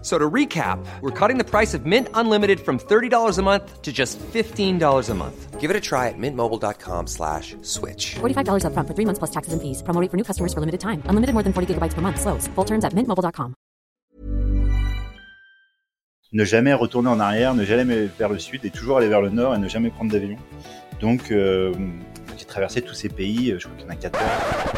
So to recap, we're cutting the price of Mint Unlimited from $30 a month to just $15 a month. Give it a try at mintmobile.com slash switch. $45 upfront for three months plus taxes and fees. Promo for new customers for limited time. Unlimited more than 40 gigabytes per month. Slows. Full terms at mintmobile.com. Ne jamais retourner en arrière, ne jamais vers le sud et toujours aller vers le nord et ne jamais prendre d'avion. Donc, euh, j'ai traversé tous ces pays, euh, je crois qu'il y en a 14.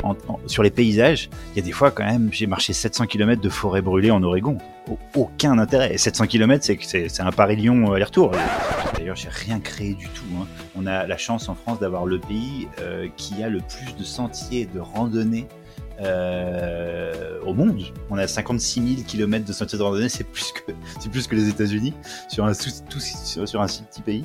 En- sur les paysages, il y a des fois quand même, j'ai marché 700 km de forêt brûlée en Oregon. Au- Aucun intérêt. Et 700 km, c'est un Paris-Lyon aller-retour. D'ailleurs, j'ai rien créé du tout. hein. On a la chance en France d'avoir le pays euh, qui a le plus de sentiers de randonnée euh, au monde. On a 56 000 km de sentiers de randonnée, c'est plus que les États-Unis sur un tout- sur un si petit pays.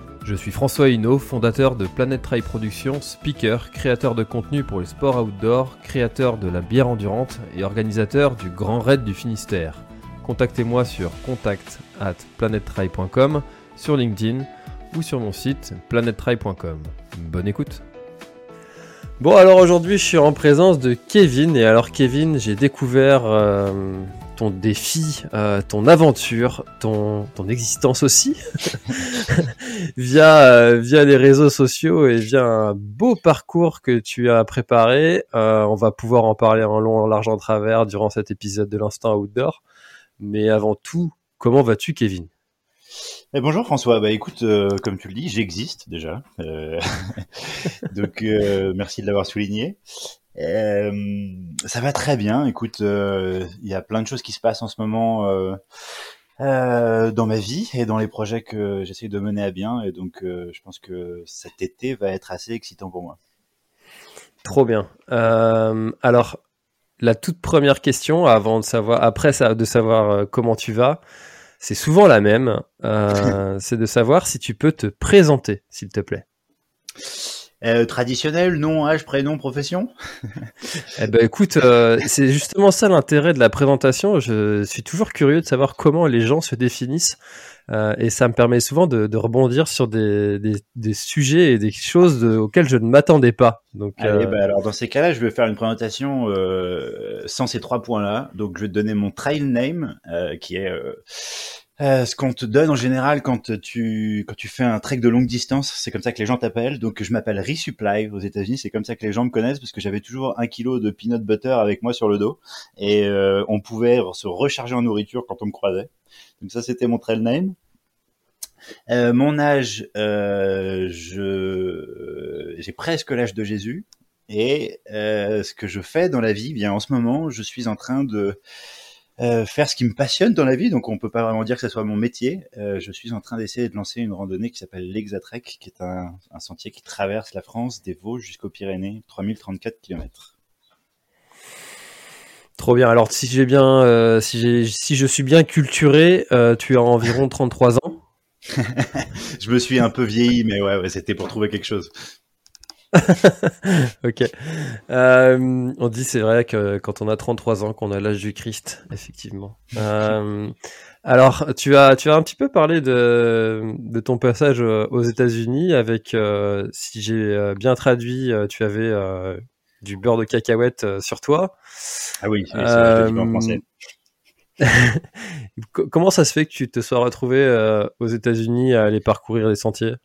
Je suis François Hinault, fondateur de Planet Trail Productions, speaker, créateur de contenu pour les sports outdoor, créateur de la bière endurante et organisateur du Grand Raid du Finistère. Contactez-moi sur contact at sur LinkedIn ou sur mon site planettrail.com. Bonne écoute Bon alors aujourd'hui je suis en présence de Kevin et alors Kevin j'ai découvert euh, défi, euh, ton aventure, ton, existence aussi via, euh, via les réseaux sociaux et via un beau parcours que tu as préparé. Euh, on va pouvoir en parler en long, en large, en travers durant cet épisode de l'instant outdoor. Mais avant tout, comment vas-tu Kevin? Eh, bonjour François, bah écoute, comme tu le dis, j'existe déjà, donc merci de l'avoir souligné. Euh, ça va très bien, écoute, euh, il y a plein de choses qui se passent en ce moment euh, dans ma vie et dans les projets que j'essaie de mener à bien, et donc je pense que cet été va être assez excitant pour moi. Trop bien. Alors, la toute première question, avant de savoir, après ça, de savoir comment tu vas, c'est souvent la même. C'est de savoir si tu peux te présenter, s'il te plaît. Euh, traditionnel, nom, âge, prénom, profession? Eh ben écoute, euh, c'est justement ça l'intérêt de la présentation. Je suis toujours curieux de savoir comment les gens se définissent euh, et ça me permet souvent de, de rebondir sur des, des, des sujets et des choses de- auxquelles je ne m'attendais pas. Donc, Allez, euh, bah alors dans ces cas-là, je vais faire une présentation euh, sans ces trois points-là. Donc je vais te donner mon trail name, euh, qui est euh, ce qu'on te donne en général quand tu quand tu fais un trek de longue distance. C'est comme ça que les gens t'appellent. Donc je m'appelle Resupply aux États-Unis. C'est comme ça que les gens me connaissent parce que j'avais toujours un kilo de peanut butter avec moi sur le dos et euh, on pouvait se recharger en nourriture quand on me croisait. Donc ça, c'était mon trail name. Euh, mon âge, euh, je j'ai presque l'âge de Jésus. Et euh, ce que je fais dans la vie, bien en ce moment, je suis en train de euh, faire ce qui me passionne dans la vie. Donc on peut pas vraiment dire que ce soit mon métier. Euh, je suis en train d'essayer de lancer une randonnée qui s'appelle l'Exatrek, qui est un, un sentier qui traverse la France des Vosges jusqu'aux Pyrénées, 3034 km. Trop bien. Alors si j'ai bien, euh, si si je suis bien culturé, tu as environ 33 ans. je me suis un peu vieilli, mais ouais, ouais c'était pour trouver quelque chose. ok. Euh, on dit c'est vrai que quand on a 33 ans, qu'on a l'âge du Christ, effectivement. Euh, alors, tu as, tu as un petit peu parlé de, de ton passage euh, aux États-Unis avec, euh, si j'ai bien traduit, tu avais du beurre de cacahuète sur toi. Ah oui, c'est en français. Comment ça se fait que tu te sois retrouvé aux États-Unis à aller parcourir les sentiers?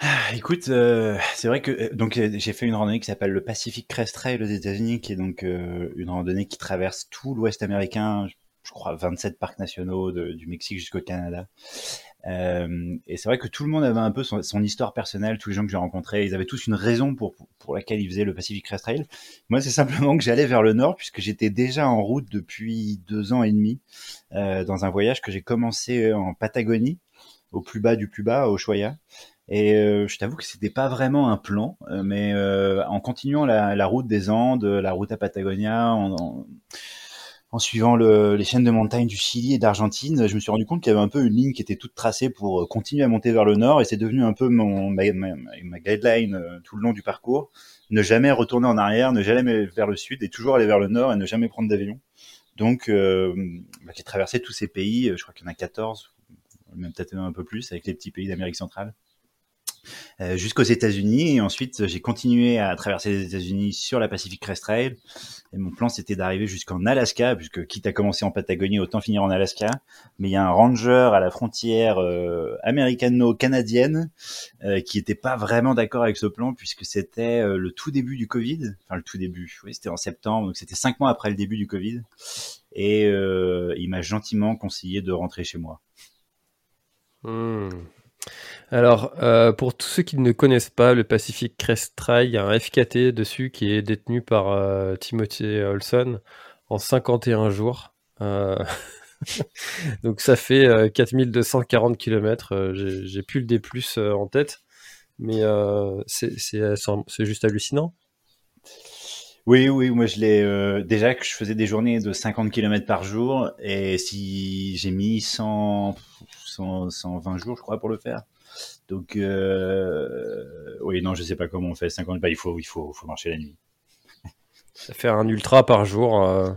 Ah, Écoute, euh, c'est vrai que donc j'ai fait une randonnée qui s'appelle le Pacific Crest Trail aux États-Unis, qui est donc euh, une randonnée qui traverse tout l'Ouest américain. je crois, 27 parcs nationaux du Mexique jusqu'au Canada. Euh, et c'est vrai que tout le monde avait un peu son, histoire personnelle, tous les gens que j'ai rencontrés, ils avaient tous une raison pour, pour laquelle ils faisaient le Pacific Crest Trail. Moi, c'est simplement que j'allais vers le nord puisque j'étais déjà en route depuis deux ans et demi euh, dans un voyage que j'ai commencé en Patagonie, au plus bas du plus bas, au Choya. Et euh, je t'avoue que c'était pas vraiment un plan, euh, mais euh, en continuant la, route des Andes, la route à Patagonia, en, suivant le, les chaînes de montagnes du Chili et d'Argentine, je me suis rendu compte qu'il y avait un peu une ligne qui était toute tracée pour continuer à monter vers le nord et c'est devenu un peu mon, ma, guideline tout le long du parcours. Ne jamais retourner en arrière, ne jamais aller vers le sud et toujours aller vers le nord et ne jamais prendre d'avion. Donc, euh, bah, j'ai traversé tous ces pays, je crois qu'il y en a 14, même peut-être un peu plus, avec les petits pays d'Amérique centrale. Euh, jusqu'aux États-Unis. Et ensuite, j'ai continué à traverser les États-Unis sur la Pacific Crest Trail. Et mon plan, c'était d'arriver jusqu'en Alaska, puisque quitte à commencer en Patagonie, autant finir en Alaska. Mais il y a un ranger à la frontière euh, américano-canadienne euh, qui était pas vraiment d'accord avec ce plan, puisque c'était le tout début du Covid. Enfin, le tout début, oui, c'était en septembre, donc c'était cinq mois après le début du Covid. Et il m'a gentiment conseillé de rentrer chez moi. Hmm. Alors, euh, pour tous ceux qui ne connaissent pas le Pacific Crest Trail, il y a un FKT dessus qui est détenu par euh, Timothy Olson en 51 jours. Euh, donc ça fait 4240 km. J'ai plus le D+, en tête, mais c'est juste hallucinant. Oui, oui, moi je l'ai déjà que je faisais des journées de 50 km par jour et si j'ai mis 100, 120 jours, je crois, pour le faire. Donc, euh, oui, non, je sais pas comment on fait 50. Bah, il faut, il faut, faut marcher la nuit. Fait un ultra par jour euh,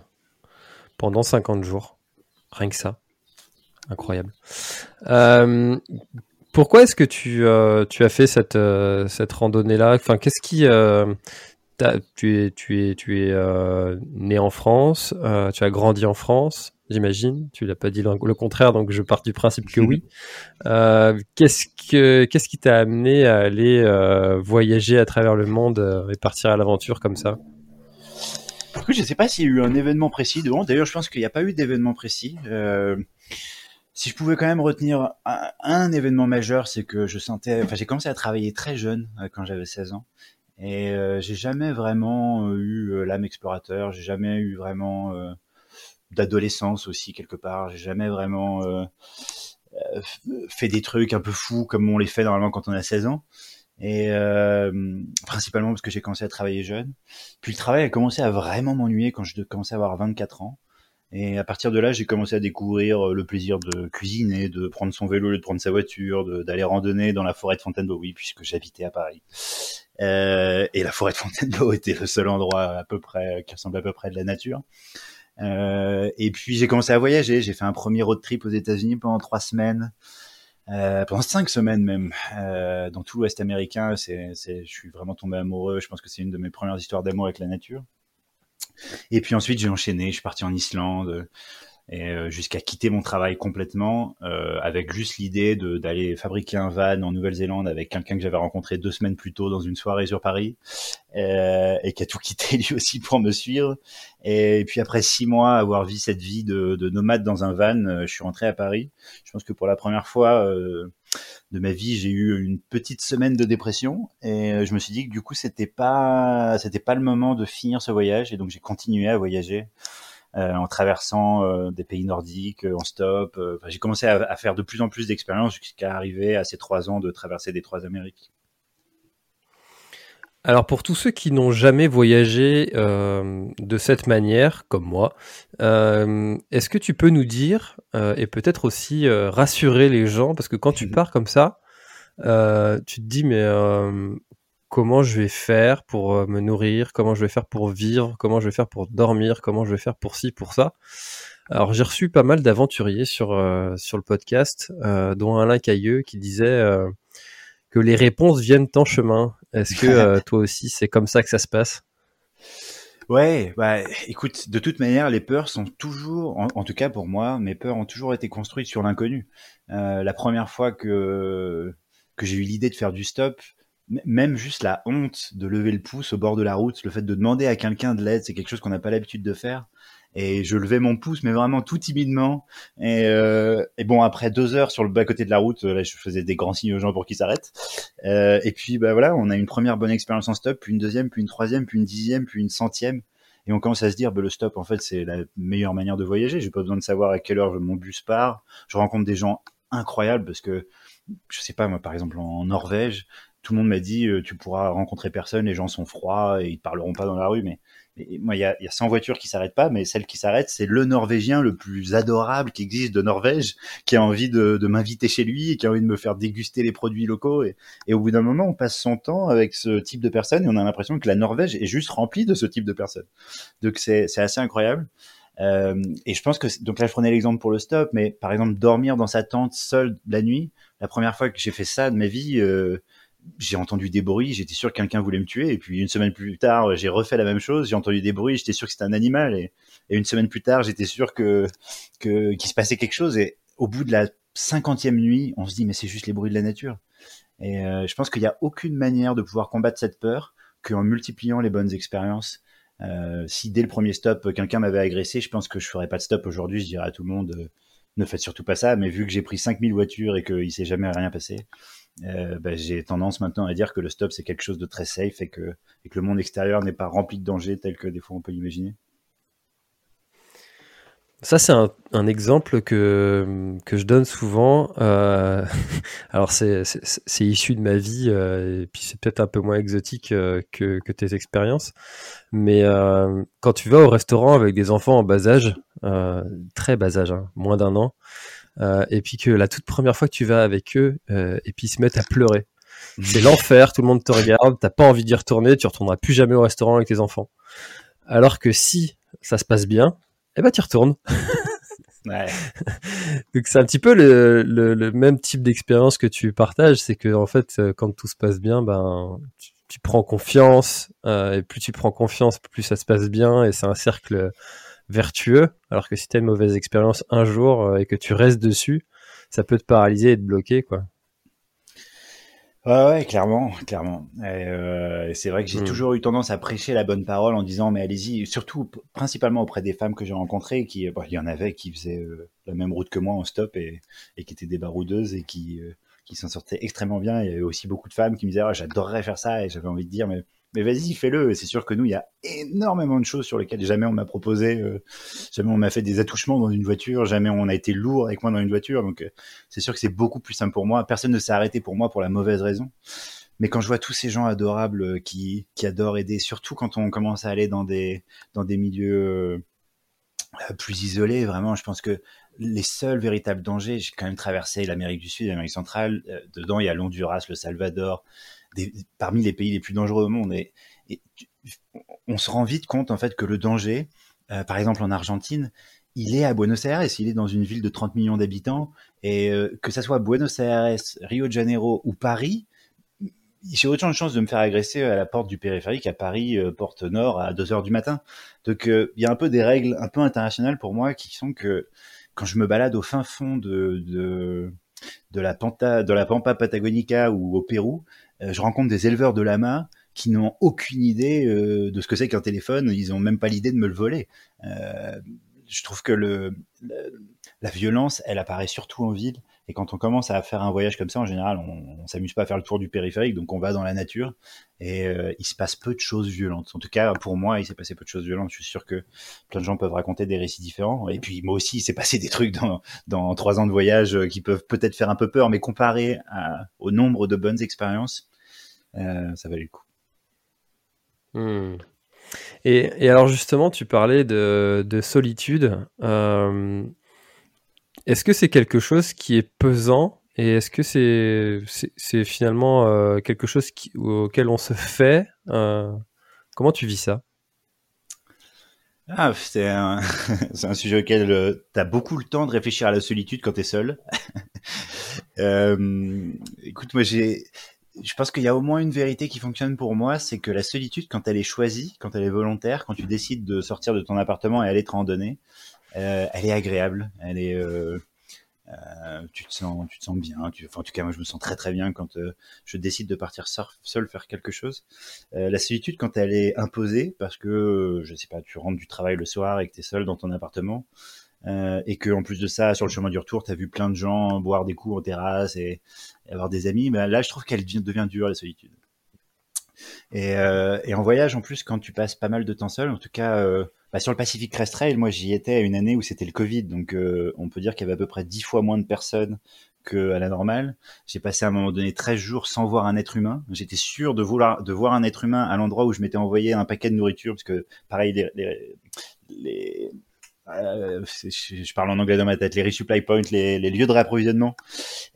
pendant 50 jours. Rien que ça. Incroyable. Euh, pourquoi est-ce que tu, tu as fait cette, cette randonnée-là? Enfin, qu'est-ce qui. tu es, tu es, tu es né en France, tu as grandi en France, j'imagine. Tu l'as pas dit le contraire, donc je pars du principe que oui. Euh, qu'est-ce que qu'est-ce qui t'a amené à aller euh, voyager à travers le monde euh, et partir à l'aventure comme ça? Je ne sais pas s'il y a eu un événement précis. D'ailleurs, je pense qu'il n'y a pas eu d'événement précis. si je pouvais quand même retenir un, événement majeur, c'est que je sentais. Enfin, j'ai commencé à travailler très jeune, quand j'avais 16 ans. Et j'ai jamais vraiment eu l'âme explorateur, j'ai jamais eu vraiment d'adolescence aussi quelque part. J'ai jamais vraiment euh, euh, fait des trucs un peu fous comme on les fait normalement quand on a 16 ans. Et euh, principalement parce que j'ai commencé à travailler jeune. Puis le travail a commencé à vraiment m'ennuyer quand je commençais à avoir 24 ans. Et à partir de là, j'ai commencé à découvrir le plaisir de cuisiner, de prendre son vélo de prendre sa voiture, d'aller randonner dans la forêt de Fontainebleau, oui, puisque j'habitais à Paris. Euh, et la forêt de Fontainebleau était le seul endroit à peu près qui ressemblait à peu près de la nature. Euh, et puis j'ai commencé à voyager. J'ai fait un premier road trip aux États-Unis pendant trois semaines. Euh, pendant cinq semaines même, euh, dans tout l'Ouest américain, c'est, je suis vraiment tombé amoureux. Je pense que c'est une de mes premières histoires d'amour avec la nature. Et puis ensuite, j'ai enchaîné. Je suis parti en Islande et euh, jusqu'à quitter mon travail complètement euh, avec juste l'idée d'aller fabriquer un van en Nouvelle-Zélande avec quelqu'un que j'avais rencontré deux semaines plus tôt dans une soirée sur Paris euh, et qui a tout quitté lui aussi pour me suivre. Et puis après six mois avoir vu cette vie de, de nomade dans un van, euh, je suis rentré à Paris. Je pense que pour la première fois euh, de ma vie, j'ai eu une petite semaine de dépression et je me suis dit que du coup c'était pas c'était pas le moment de finir ce voyage et donc j'ai continué à voyager. Euh, en traversant euh, des pays nordiques euh, en stop. j'ai commencé à, faire de plus en plus d'expériences jusqu'à arriver à ces trois ans de traverser des trois Amériques. Alors pour tous ceux qui n'ont jamais voyagé de cette manière, comme moi, est-ce que tu peux nous dire et peut-être aussi rassurer les gens? Parce que quand tu pars comme ça, tu te dis mais comment je vais faire pour euh, me nourrir, comment je vais faire pour vivre, comment je vais faire pour dormir, comment je vais faire pour ci, pour ça. Alors j'ai reçu pas mal d'aventuriers sur euh, sur le podcast, euh, dont Alain Cailleux qui disait que les réponses viennent en chemin. Est-ce que toi aussi c'est comme ça que ça se passe? Ouais, bah écoute, de toute manière, les peurs sont toujours, en, tout cas pour moi, mes peurs ont toujours été construites sur l'inconnu. la première fois que que j'ai eu l'idée de faire du stop, même juste la honte de lever le pouce au bord de la route, le fait de demander à quelqu'un de l'aide, c'est quelque chose qu'on n'a pas l'habitude de faire. et je levais mon pouce, mais vraiment tout timidement. Et, euh, bon, après deux heures sur le bas côté de la route, là, je faisais des grands signes aux gens pour qu'ils s'arrêtent. Euh, et puis, bah voilà, on a une première bonne expérience en stop, puis une deuxième, puis une troisième, puis une dixième, puis une centième. Et on commence à se dire, bah, le stop, en fait, c'est la meilleure manière de voyager. J'ai pas besoin de savoir à quelle heure mon bus part. Je rencontre des gens incroyables parce que, je sais pas, moi, par exemple, en Norvège, tout le monde m'a dit, euh, tu pourras rencontrer personne, les gens sont froids et ils parleront pas dans la rue, mais moi, il y a, y a 100 voitures qui s'arrêtent pas, mais celle qui s'arrête, c'est le Norvégien le plus adorable qui existe de Norvège, qui a envie de, de m'inviter chez lui et qui a envie de me faire déguster les produits locaux. Et, au bout d'un moment, on passe son temps avec ce type de personnes et on a l'impression que la Norvège est juste remplie de ce type de personnes. Donc c'est assez incroyable. Euh, et je pense que donc là je prenais l'exemple pour le stop, mais par exemple dormir dans sa tente seul la nuit, la première fois que j'ai fait ça de ma vie, euh, j'ai entendu des bruits, j'étais sûr que quelqu'un voulait me tuer. Et puis une semaine plus tard, j'ai refait la même chose, j'ai entendu des bruits, j'étais sûr que c'était un animal. Et, une semaine plus tard, j'étais sûr que qu'il se passait quelque chose. Et au bout de la cinquantième nuit, on se dit mais c'est juste les bruits de la nature. Et euh, je pense qu'il n'y a aucune manière de pouvoir combattre cette peur qu'en multipliant les bonnes expériences. Euh, si dès le premier stop, quelqu'un m'avait agressé, je pense que je ferais pas de stop aujourd'hui. Je dirais à tout le monde, euh, ne faites surtout pas ça. Mais vu que j'ai pris 5000 voitures et qu'il s'est jamais rien passé, euh, bah, j'ai tendance maintenant à dire que le stop c'est quelque chose de très safe et que, le monde extérieur n'est pas rempli de dangers tel que des fois on peut l'imaginer. Ça, c'est un, exemple que, que je donne souvent. Euh, alors, c'est issu de ma vie, euh, et puis c'est peut-être un peu moins exotique que, tes expériences. Mais quand tu vas au restaurant avec des enfants en bas âge, très bas âge, hein, moins d'un an, euh, et puis que la toute première fois que tu vas avec eux, euh, et puis ils se mettent à pleurer. C'est l'enfer, tout le monde te regarde, t'as pas envie d'y retourner, tu retourneras plus jamais au restaurant avec tes enfants. Alors que si ça se passe bien, eh ben tu retournes. Ouais. Donc c'est un petit peu le, le, le même type d'expérience que tu partages, c'est que en fait euh, quand tout se passe bien, ben tu, tu prends confiance euh, et plus tu prends confiance, plus ça se passe bien et c'est un cercle vertueux, alors que si tu as une mauvaise expérience un jour euh, et que tu restes dessus, ça peut te paralyser et te bloquer, quoi. Ouais, ouais, clairement, clairement. Euh, c'est vrai que j'ai hmm. toujours eu tendance à prêcher la bonne parole en disant mais allez-y, surtout principalement auprès des femmes que j'ai rencontrées, qui, il y en avait qui faisaient euh, la même route que moi en stop et, et qui étaient des baroudeuses et qui qui s'en sortaient extrêmement bien. Il y avait aussi beaucoup de femmes qui me disaient ah, j'adorerais faire ça et j'avais envie de dire mais mais vas-y, fais-le. C'est sûr que nous, il y a énormément de choses sur lesquelles jamais on m'a proposé, euh, jamais on m'a fait des attouchements dans une voiture, jamais on a été lourd avec moi dans une voiture. Donc, euh, c'est sûr que c'est beaucoup plus simple pour moi. Personne ne s'est arrêté pour moi pour la mauvaise raison. Mais quand je vois tous ces gens adorables euh, qui, qui adorent aider, surtout quand on commence à aller dans des, dans des milieux plus isolés, vraiment, je pense que les seuls véritables dangers, j'ai quand même traversé l'Amérique du Sud, l'Amérique centrale. dedans, il y a l'Honduras, le Salvador, parmi les pays les plus dangereux au monde. Et, on se rend vite compte en fait que le danger, euh, par exemple en Argentine, il est à Buenos Aires, il est dans une ville de 30 millions d'habitants, et euh, que ça soit Buenos Aires, Rio de Janeiro ou Paris, j'ai autant de chances de me faire agresser à la porte du périphérique à Paris, euh, porte nord, à 2 heures du matin. Donc il y a un peu des règles un peu internationales pour moi qui sont que quand je me balade au fin fond de, de, la, Pampa Patagonica ou au Pérou, euh, je rencontre des éleveurs de lama qui n'ont aucune idée euh, de ce que c'est qu'un téléphone. Ils n'ont même pas l'idée de me le voler. Euh, je trouve que la violence, elle apparaît surtout en ville. Et quand on commence à faire un voyage comme ça, en général, on, on s'amuse pas à faire le tour du périphérique, donc on va dans la nature et il se passe peu de choses violentes. En tout cas, pour moi, il s'est passé peu de choses violentes. Je suis sûr que plein de gens peuvent raconter des récits différents. Et puis moi aussi, il s'est passé des trucs dans, trois ans de voyage qui peuvent peut-être faire un peu peur, mais comparé au nombre de bonnes expériences, euh, ça valait le coup. Hmm. Et, alors justement, tu parlais de, solitude. Euh, est-ce que c'est quelque chose qui est pesant et est-ce que c'est finalement euh, quelque chose auquel on se fait Comment tu vis ça? Ah, c'est un, sujet auquel tu as beaucoup le temps de réfléchir à la solitude quand tu es seul. écoute, moi je pense qu'il y a au moins une vérité qui fonctionne pour moi, c'est que la solitude, quand elle est choisie, quand elle est volontaire, quand tu décides de sortir de ton appartement et aller te randonner, euh, elle est agréable. Elle est, euh, Euh, tu te sens, tu te sens bien. Tu, en tout cas, moi, je me sens très très bien quand euh, je décide de partir seul faire quelque chose. Euh, la solitude, quand elle est imposée, parce que je sais pas, tu rentres du travail le soir et que tu es seul dans ton appartement, et que en plus de ça, sur le chemin du retour, tu as vu plein de gens boire des coups en terrasse et, avoir des amis, ben là, je trouve qu'elle devient dure la solitude. Et, en voyage, en plus, quand tu passes pas mal de temps seul, en tout cas bah, sur le Pacific Crest Trail, moi j'y étais à une année où c'était le Covid, donc euh, on peut dire qu'il y avait à peu près 10 fois moins de personnes qu'à la normale. J'ai passé à un moment donné 13 jours sans voir un être humain. J'étais sûr de vouloir de voir un être humain à l'endroit où je m'étais envoyé un paquet de nourriture, parce que pareil, les, les, euh, je, parle en anglais dans ma tête, les resupply points, les, les lieux de réapprovisionnement,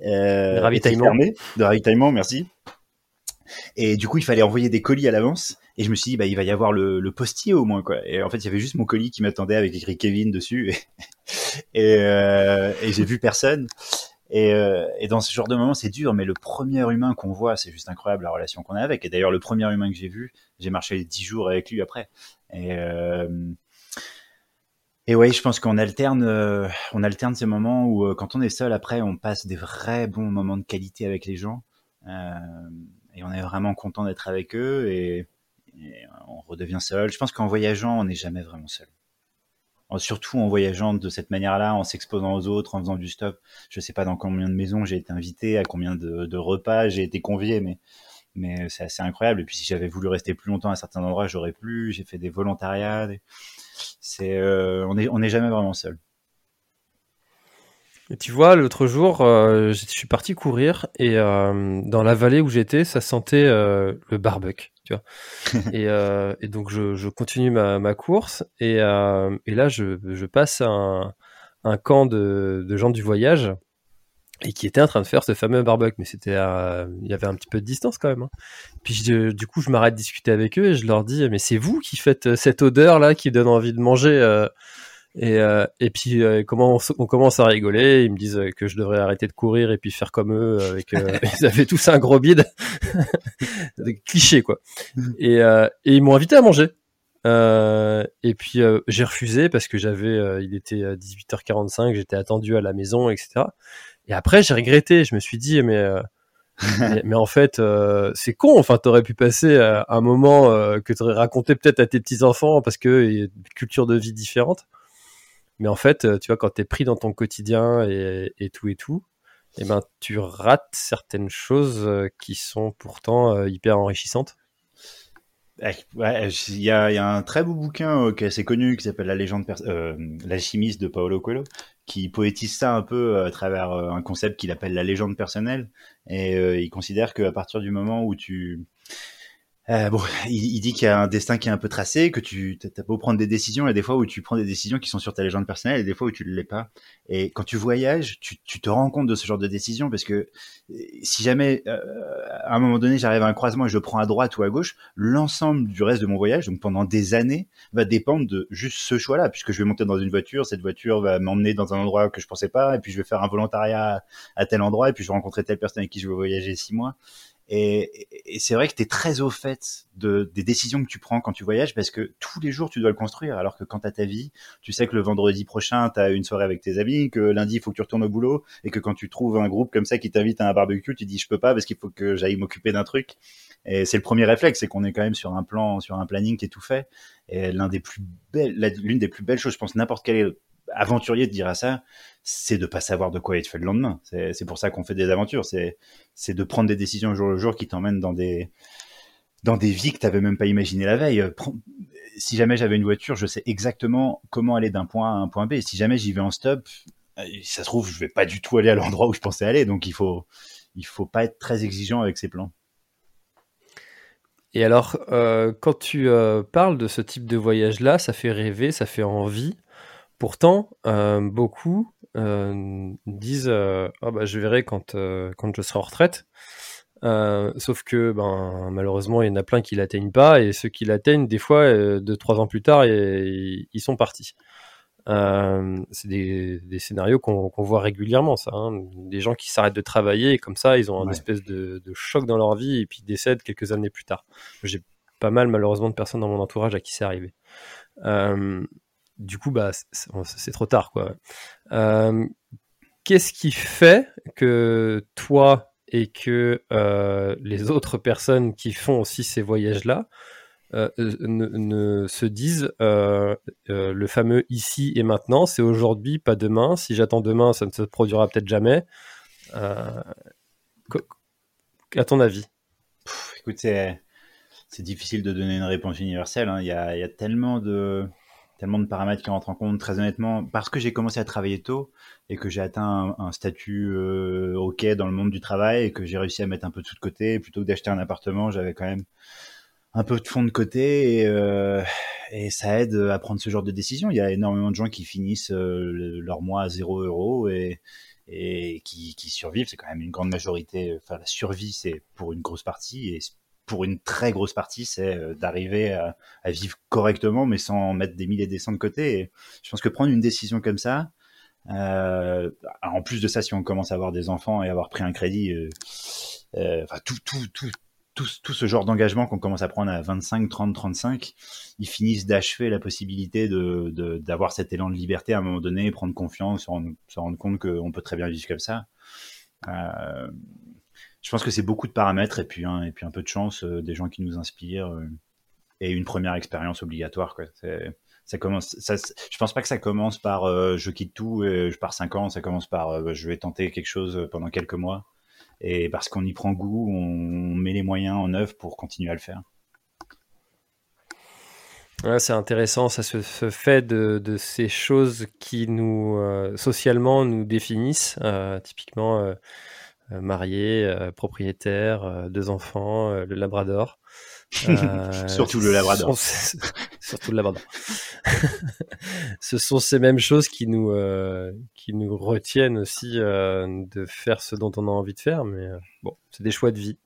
euh, ravitaillement. de ravitaillement, merci. Et du coup, il fallait envoyer des colis à l'avance. Et je me suis dit, bah, il va y avoir le, le postier au moins, quoi. Et en fait, il y avait juste mon colis qui m'attendait avec écrit Kevin dessus. Et, et, euh, et j'ai vu personne. Et, euh, et, dans ce genre de moment, c'est dur, mais le premier humain qu'on voit, c'est juste incroyable la relation qu'on a avec. Et d'ailleurs, le premier humain que j'ai vu, j'ai marché dix jours avec lui après. Et, euh, et ouais, je pense qu'on alterne, euh, on alterne ces moments où, euh, quand on est seul, après, on passe des vrais bons moments de qualité avec les gens. Et on est vraiment content d'être avec eux et, on redevient seul. Je pense qu'en voyageant, on n'est jamais vraiment seul. Surtout en voyageant de cette manière-là, en s'exposant aux autres, en faisant du stop. Je sais pas dans combien de maisons j'ai été invité, à combien de, repas j'ai été convié, mais c'est assez incroyable. Et puis si j'avais voulu rester plus longtemps à certains endroits, j'aurais pu. J'ai fait des volontariats. Euh, on n'est jamais vraiment seul. Et tu vois, l'autre jour, euh, je suis parti courir et euh, dans la vallée où j'étais, ça sentait euh, le barbecue, tu vois. et, et, donc je, je continue ma, ma, course et, et là je, je passe un, un camp de, de, gens du voyage et qui étaient en train de faire ce fameux barbecue, mais c'était il y avait un petit peu de distance quand même. Hein. Puis je, du coup, je m'arrête de discuter avec eux et je leur dis, mais c'est vous qui faites cette odeur là qui donne envie de manger et, euh, et puis euh, comment on, commence à rigoler, ils me disent que je devrais arrêter de courir et puis faire comme eux. Avec, euh, ils avaient tous un gros bide, des clichés quoi. Et, et ils m'ont invité à manger. et puis j'ai refusé parce que j'avais, il était 18h45, j'étais attendu à la maison, etc. Et après j'ai regretté, je me suis dit mais mais, en fait, c'est con. Enfin, t'aurais pu passer un moment que t'aurais raconté peut-être à tes petits enfants parce que y a une culture de vie différente. Mais en fait, euh, tu vois, quand tu es pris dans ton quotidien et, tout et tout, eh ben, tu rates certaines choses euh, qui sont pourtant euh, hyper enrichissantes. Ouais, il y a, y a, un très beau bouquin qui est assez connu qui s'appelle La légende, euh, l'alchimiste de Paolo Coelho, qui poétise ça un peu à travers un concept qu'il appelle la légende personnelle. Et il considère qu'à partir du moment où tu euh, bon, il, dit qu'il y a un destin qui est un peu tracé, que tu as beau prendre des décisions, il y a des fois où tu prends des décisions qui sont sur ta légende personnelle, et des fois où tu ne l'es pas. Et quand tu voyages, tu, tu, te rends compte de ce genre de décision, parce que euh, si jamais, euh, à un moment donné, j'arrive à un croisement et je prends à droite ou à gauche, l'ensemble du reste de mon voyage, donc pendant des années, va dépendre de juste ce choix-là, puisque je vais monter dans une voiture, cette voiture va m'emmener dans un endroit que je pensais pas, et puis je vais faire un volontariat à tel endroit, et puis je vais rencontrer telle personne avec qui je vais voyager six mois. Et, et c'est vrai que tu es très au fait de, des décisions que tu prends quand tu voyages parce que tous les jours tu dois le construire. Alors que quand tu ta vie, tu sais que le vendredi prochain tu as une soirée avec tes amis, que lundi il faut que tu retournes au boulot et que quand tu trouves un groupe comme ça qui t'invite à un barbecue, tu dis je peux pas parce qu'il faut que j'aille m'occuper d'un truc. Et c'est le premier réflexe, c'est qu'on est quand même sur un plan, sur un planning qui est tout fait. Et l'un des plus belles, l'une des plus belles choses, je pense, n'importe quel aventurier te dira ça, c'est de pas savoir de quoi il te fait le lendemain. C'est pour ça qu'on fait des aventures. C'est de prendre des décisions jour le jour qui t'emmènent dans des dans des vies que t'avais même pas imaginé la veille. Si jamais j'avais une voiture, je sais exactement comment aller d'un point A à un point B. Si jamais j'y vais en stop, euh, ça se trouve, je vais pas du tout aller à l'endroit où je pensais aller. Donc il faut il faut pas être très exigeant avec ses plans. Et alors, euh, quand tu euh, parles de ce type de voyage-là, ça fait rêver, ça fait envie. Pourtant, euh, beaucoup euh, disent euh, ah bah, je verrai quand, quand je serai en retraite. sauf que ben, malheureusement, il y en a plein qui l'atteignent pas, et ceux qui l'atteignent, des fois, deux, trois ans plus tard, ils sont partis. c'est des, des, scénarios qu'on voit régulièrement, ça. Hein. Des gens qui s'arrêtent de travailler et comme ça, ils ont un espèce de, de, choc dans leur vie et puis décèdent quelques années plus tard. J'ai pas mal, malheureusement, de personnes dans mon entourage à qui c'est arrivé. Euh, du coup, bah, c'est trop tard, quoi. Euh, qu'est-ce qui fait que toi et que les autres personnes qui font aussi ces voyages-là ne, se disent le fameux ici et maintenant, c'est aujourd'hui, pas demain. Si j'attends demain, ça ne se produira peut-être jamais. à ton avis? Écoute, c'est difficile de donner une réponse universelle. Hein. Il, y a, tellement de tellement de paramètres qui rentrent en compte. Très honnêtement, parce que j'ai commencé à travailler tôt et que j'ai atteint un, statut euh, ok dans le monde du travail et que j'ai réussi à mettre un peu tout de côté, plutôt que d'acheter un appartement, j'avais quand même un peu de fonds de côté et, euh, et, ça aide à prendre ce genre de décision. Il y a énormément de gens qui finissent euh, leur mois à 0 euros et, et qui, qui survivent. C'est quand même une grande majorité. Enfin, la survie, c'est pour une grosse partie pour une très grosse partie, c'est euh, d'arriver à, vivre correctement, mais sans mettre des milliers des cents de côté. Et je pense que prendre une décision comme ça, euh, en plus de ça, si on commence à avoir des enfants et avoir pris un crédit, euh, enfin tout, tout, tout, tout, ce genre d'engagement qu'on commence à prendre à 25, 30, 35, ils finissent d'achever la possibilité de d'avoir cet élan de liberté à un moment donné, prendre confiance, se rendre, compte qu'on peut très bien vivre comme ça. Je pense que c'est beaucoup de paramètres et puis, un peu de chance, euh, des gens qui nous inspirent euh, et une première expérience obligatoire. Quoi. Ça commence, ça, je pense pas que ça commence par euh, je quitte tout et je pars 5 ans. Ça commence par je vais tenter quelque chose pendant quelques mois. Et parce qu'on y prend goût, on met les moyens en œuvre pour continuer à le faire. C'est intéressant, ça se, fait de, ces choses qui nous, socialement, nous définissent. typiquement, marié, euh, propriétaire, euh, deux enfants, le Labrador. surtout le Labrador. surtout le Labrador. ce sont ces mêmes choses qui nous, qui nous retiennent aussi de faire ce dont on a envie de faire, mais bon, c'est des choix de vie.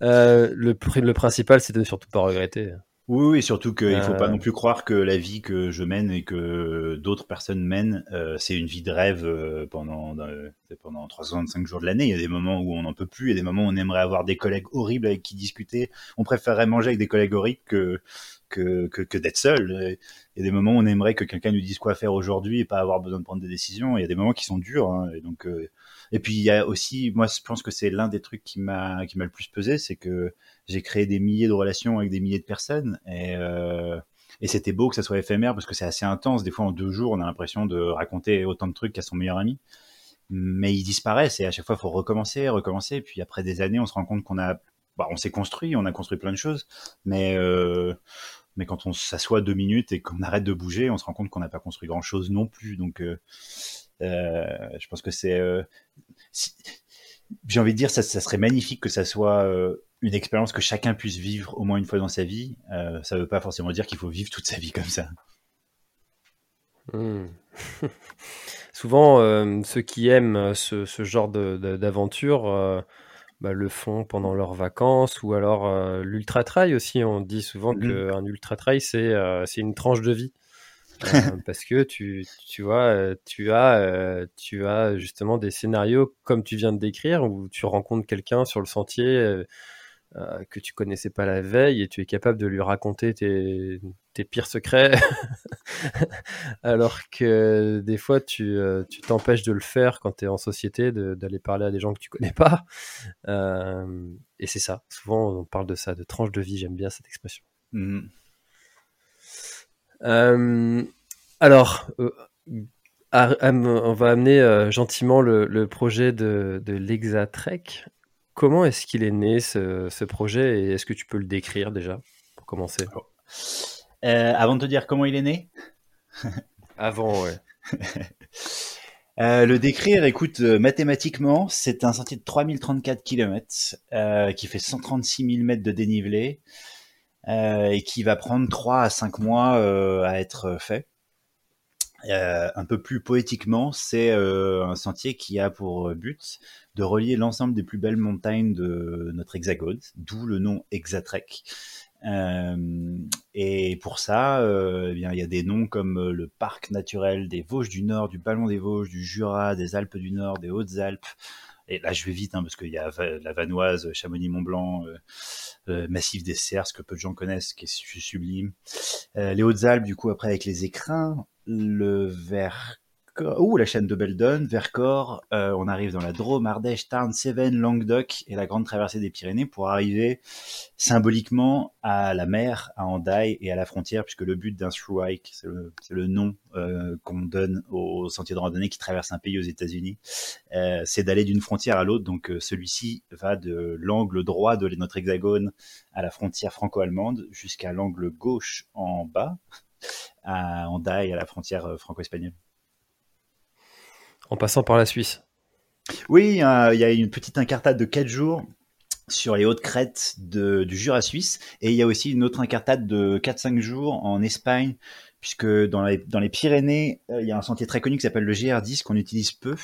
le, le principal, c'est de ne surtout pas regretter. Oui, oui, surtout qu'il ne faut pas euh. non plus croire que la vie que je mène et que d'autres personnes mènent, euh, c'est une vie de rêve euh, pendant, pendant 365 jours de l'année. Il y a des moments où on n'en peut plus, il y a des moments où on aimerait avoir des collègues horribles avec qui discuter. On préférerait manger avec des collègues horribles que, que, que, d'être seul. Il y a des moments où on aimerait que quelqu'un nous dise quoi faire aujourd'hui et pas avoir besoin de prendre des décisions. Il y a des moments qui sont durs. Hein, et donc, et puis il y a aussi, moi je pense que c'est l'un des trucs qui m'a qui m'a le plus pesé, c'est que j'ai créé des milliers de relations avec des milliers de personnes et euh, et c'était beau que ça soit éphémère parce que c'est assez intense. Des fois en deux jours, on a l'impression de raconter autant de trucs qu'à son meilleur ami, mais ils disparaissent et à chaque fois il faut recommencer, recommencer. Et puis après des années, on se rend compte qu'on a, bah, on s'est construit, on a construit plein de choses, mais euh, mais quand on s'assoit deux minutes et qu'on arrête de bouger, on se rend compte qu'on n'a pas construit grand chose non plus. Donc euh, je pense que c'est. J'ai envie de dire, ça, ça, serait magnifique que ça soit une expérience que chacun puisse vivre au moins une fois dans sa vie. ça ne veut pas forcément dire qu'il faut vivre toute sa vie comme ça. Hmm. Souvent, ceux qui aiment ce, ce genre d'aventure bah, le font pendant leurs vacances ou alors l'ultra trail aussi. On dit souvent mm-hmm. qu'un ultra trail, c'est une tranche de vie. Euh, parce que tu, tu vois, euh, tu as, euh, tu as justement des scénarios comme tu viens de décrire où tu rencontres quelqu'un sur le sentier que tu connaissais pas la veille et tu es capable de lui raconter tes, tes pires secrets, alors que des fois tu tu t'empêches de le faire quand tu es en société, d'aller parler à des gens que tu connais pas. et c'est ça. Souvent on parle de ça, de tranche de vie. J'aime bien cette expression. Mmh. Euh, alors, euh, on va amener euh, gentiment le, projet de, de l'Exatrek. Comment est-ce qu'il est né ce, projet et est-ce que tu peux le décrire déjà pour commencer? Avant de te dire comment il est né? Avant, ouais. le décrire, écoute, mathématiquement, c'est un sentier de 3034 km qui fait 136 000 mètres de dénivelé euh, et qui va prendre 3 à 5 mois euh, à être fait. Euh, un peu plus poétiquement, c'est un sentier qui a pour but de relier l'ensemble des plus belles montagnes de notre hexagone, d'où le nom Hexatrek. Euh, et pour ça, euh, eh il y a des noms comme le parc naturel des Vosges du Nord, du Ballon des Vosges, du Jura, des Alpes du Nord, des Hautes-Alpes. Et là, je vais vite, hein, parce qu'il y a la Vanoise, Chamonix-Mont-Blanc, euh, Massif des Cerfs, que peu de gens connaissent, qui est sublime. Euh, les Hautes-Alpes, du coup, après avec les écrins, le Vercors, ou la chaîne de Beldon, Vercors, euh, on arrive dans la Drôme, Ardèche, Tarn, Cévennes, Languedoc et la grande traversée des Pyrénées pour arriver symboliquement à la mer, à Andaille et à la frontière, puisque le but d'un through hike, c'est le, nom euh, qu'on donne aux sentiers de randonnée qui traversent un pays aux États-Unis, euh, c'est d'aller d'une frontière à l'autre. Donc celui-ci va de l'angle droit de notre hexagone à la frontière franco-allemande jusqu'à l'angle gauche en bas, à Andaille, à la frontière franco-espagnole en passant par la Suisse. Oui, il y a une petite incartade de 4 jours sur les hautes crêtes du Jura suisse et il y a aussi une autre incartade de 4-5 jours en Espagne puisque dans les, Pyrénées, euh, il y a un sentier très connu qui s'appelle le GR10 qu'on utilise peu.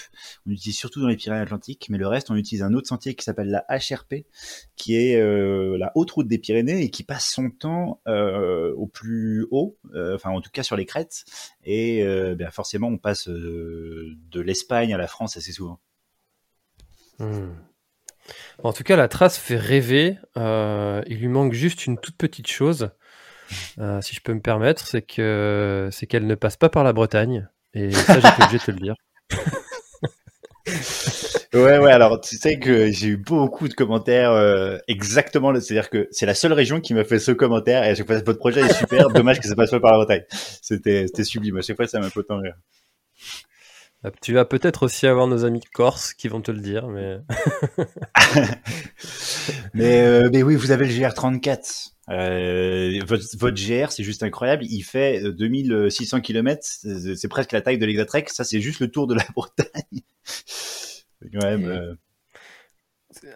On utilise surtout dans les Pyrénées-Atlantiques, mais le reste, on utilise un autre sentier qui s'appelle la HRP, qui est euh, la haute route des Pyrénées et qui passe son temps euh, au plus haut, enfin en tout cas sur les crêtes. Et bien forcément, on passe de l'Espagne à la France assez souvent. Hmm. En tout cas, la trace fait rêver. il lui manque juste une toute petite chose. Euh, si je peux me permettre, c'est que c'est qu'elle ne passe pas par la Bretagne. Et ça, j'étais obligé de te le dire. ouais, ouais. Alors, tu sais que j'ai eu beaucoup de commentaires euh, exactement. C'est-à-dire que c'est la seule région qui m'a fait ce commentaire. Et à chaque fois, votre projet est super. dommage que ça passe pas par la Bretagne. C'était, c'était sublime. À chaque fois, ça m'a fait autant rire. Euh, tu vas peut-être aussi avoir nos amis corses qui vont te le dire, mais. mais, mais oui, vous avez le GR34. Euh, votre, votre, GR, c'est juste incroyable. Il fait 2600 km. C'est presque la taille de l'Exatrek. Ça, c'est juste le tour de la Bretagne. quand même. Euh...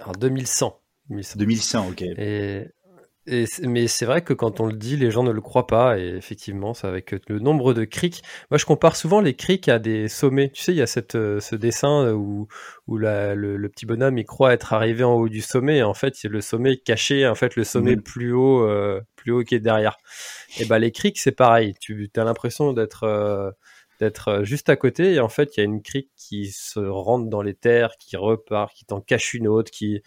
Alors 2100. 2100. 2100, ok. Et mais c'est vrai que quand on le dit, les gens ne le croient pas. Et effectivement, c'est avec le nombre de criques. Moi, je compare souvent les criques à des sommets. Tu sais, il y a cette, euh, ce dessin où, où la, le, petit bonhomme il croit être arrivé en haut du sommet. Et en fait, c'est le sommet caché. En fait, le sommet mhm. plus haut, euh, plus haut qui est derrière. Et ben, les criques, c'est pareil. Tu as l'impression d'être euh, d'être juste à côté. Et en fait, il y a une crique qui se rentre dans les terres, qui repart, qui t'en cache une autre, qui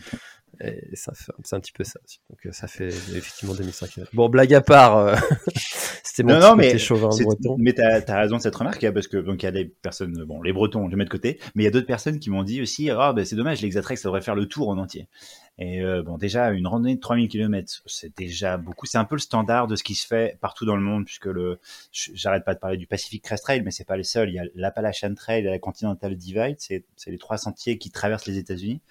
et ça c'est un petit peu ça aussi. Donc euh, ça fait effectivement 2005 km. Bon, blague à part, euh, c'était mon non, non, mais chauvin breton. Mais t'as as raison de cette remarque, hein, parce que donc il y a des personnes, bon, les Bretons, je les mets de côté, mais il y a d'autres personnes qui m'ont dit aussi, ah ben c'est dommage, l'Exatrex ça devrait faire le tour en entier. Et euh, bon, déjà, une randonnée de 3000 km, c'est déjà beaucoup. C'est un peu le standard de ce qui se fait partout dans le monde, puisque le, j'arrête pas de parler du Pacific Crest Trail, mais c'est pas les seuls. Il y a l'Appalachian Trail et la Continental Divide. C'est, les trois sentiers qui traversent les États-Unis.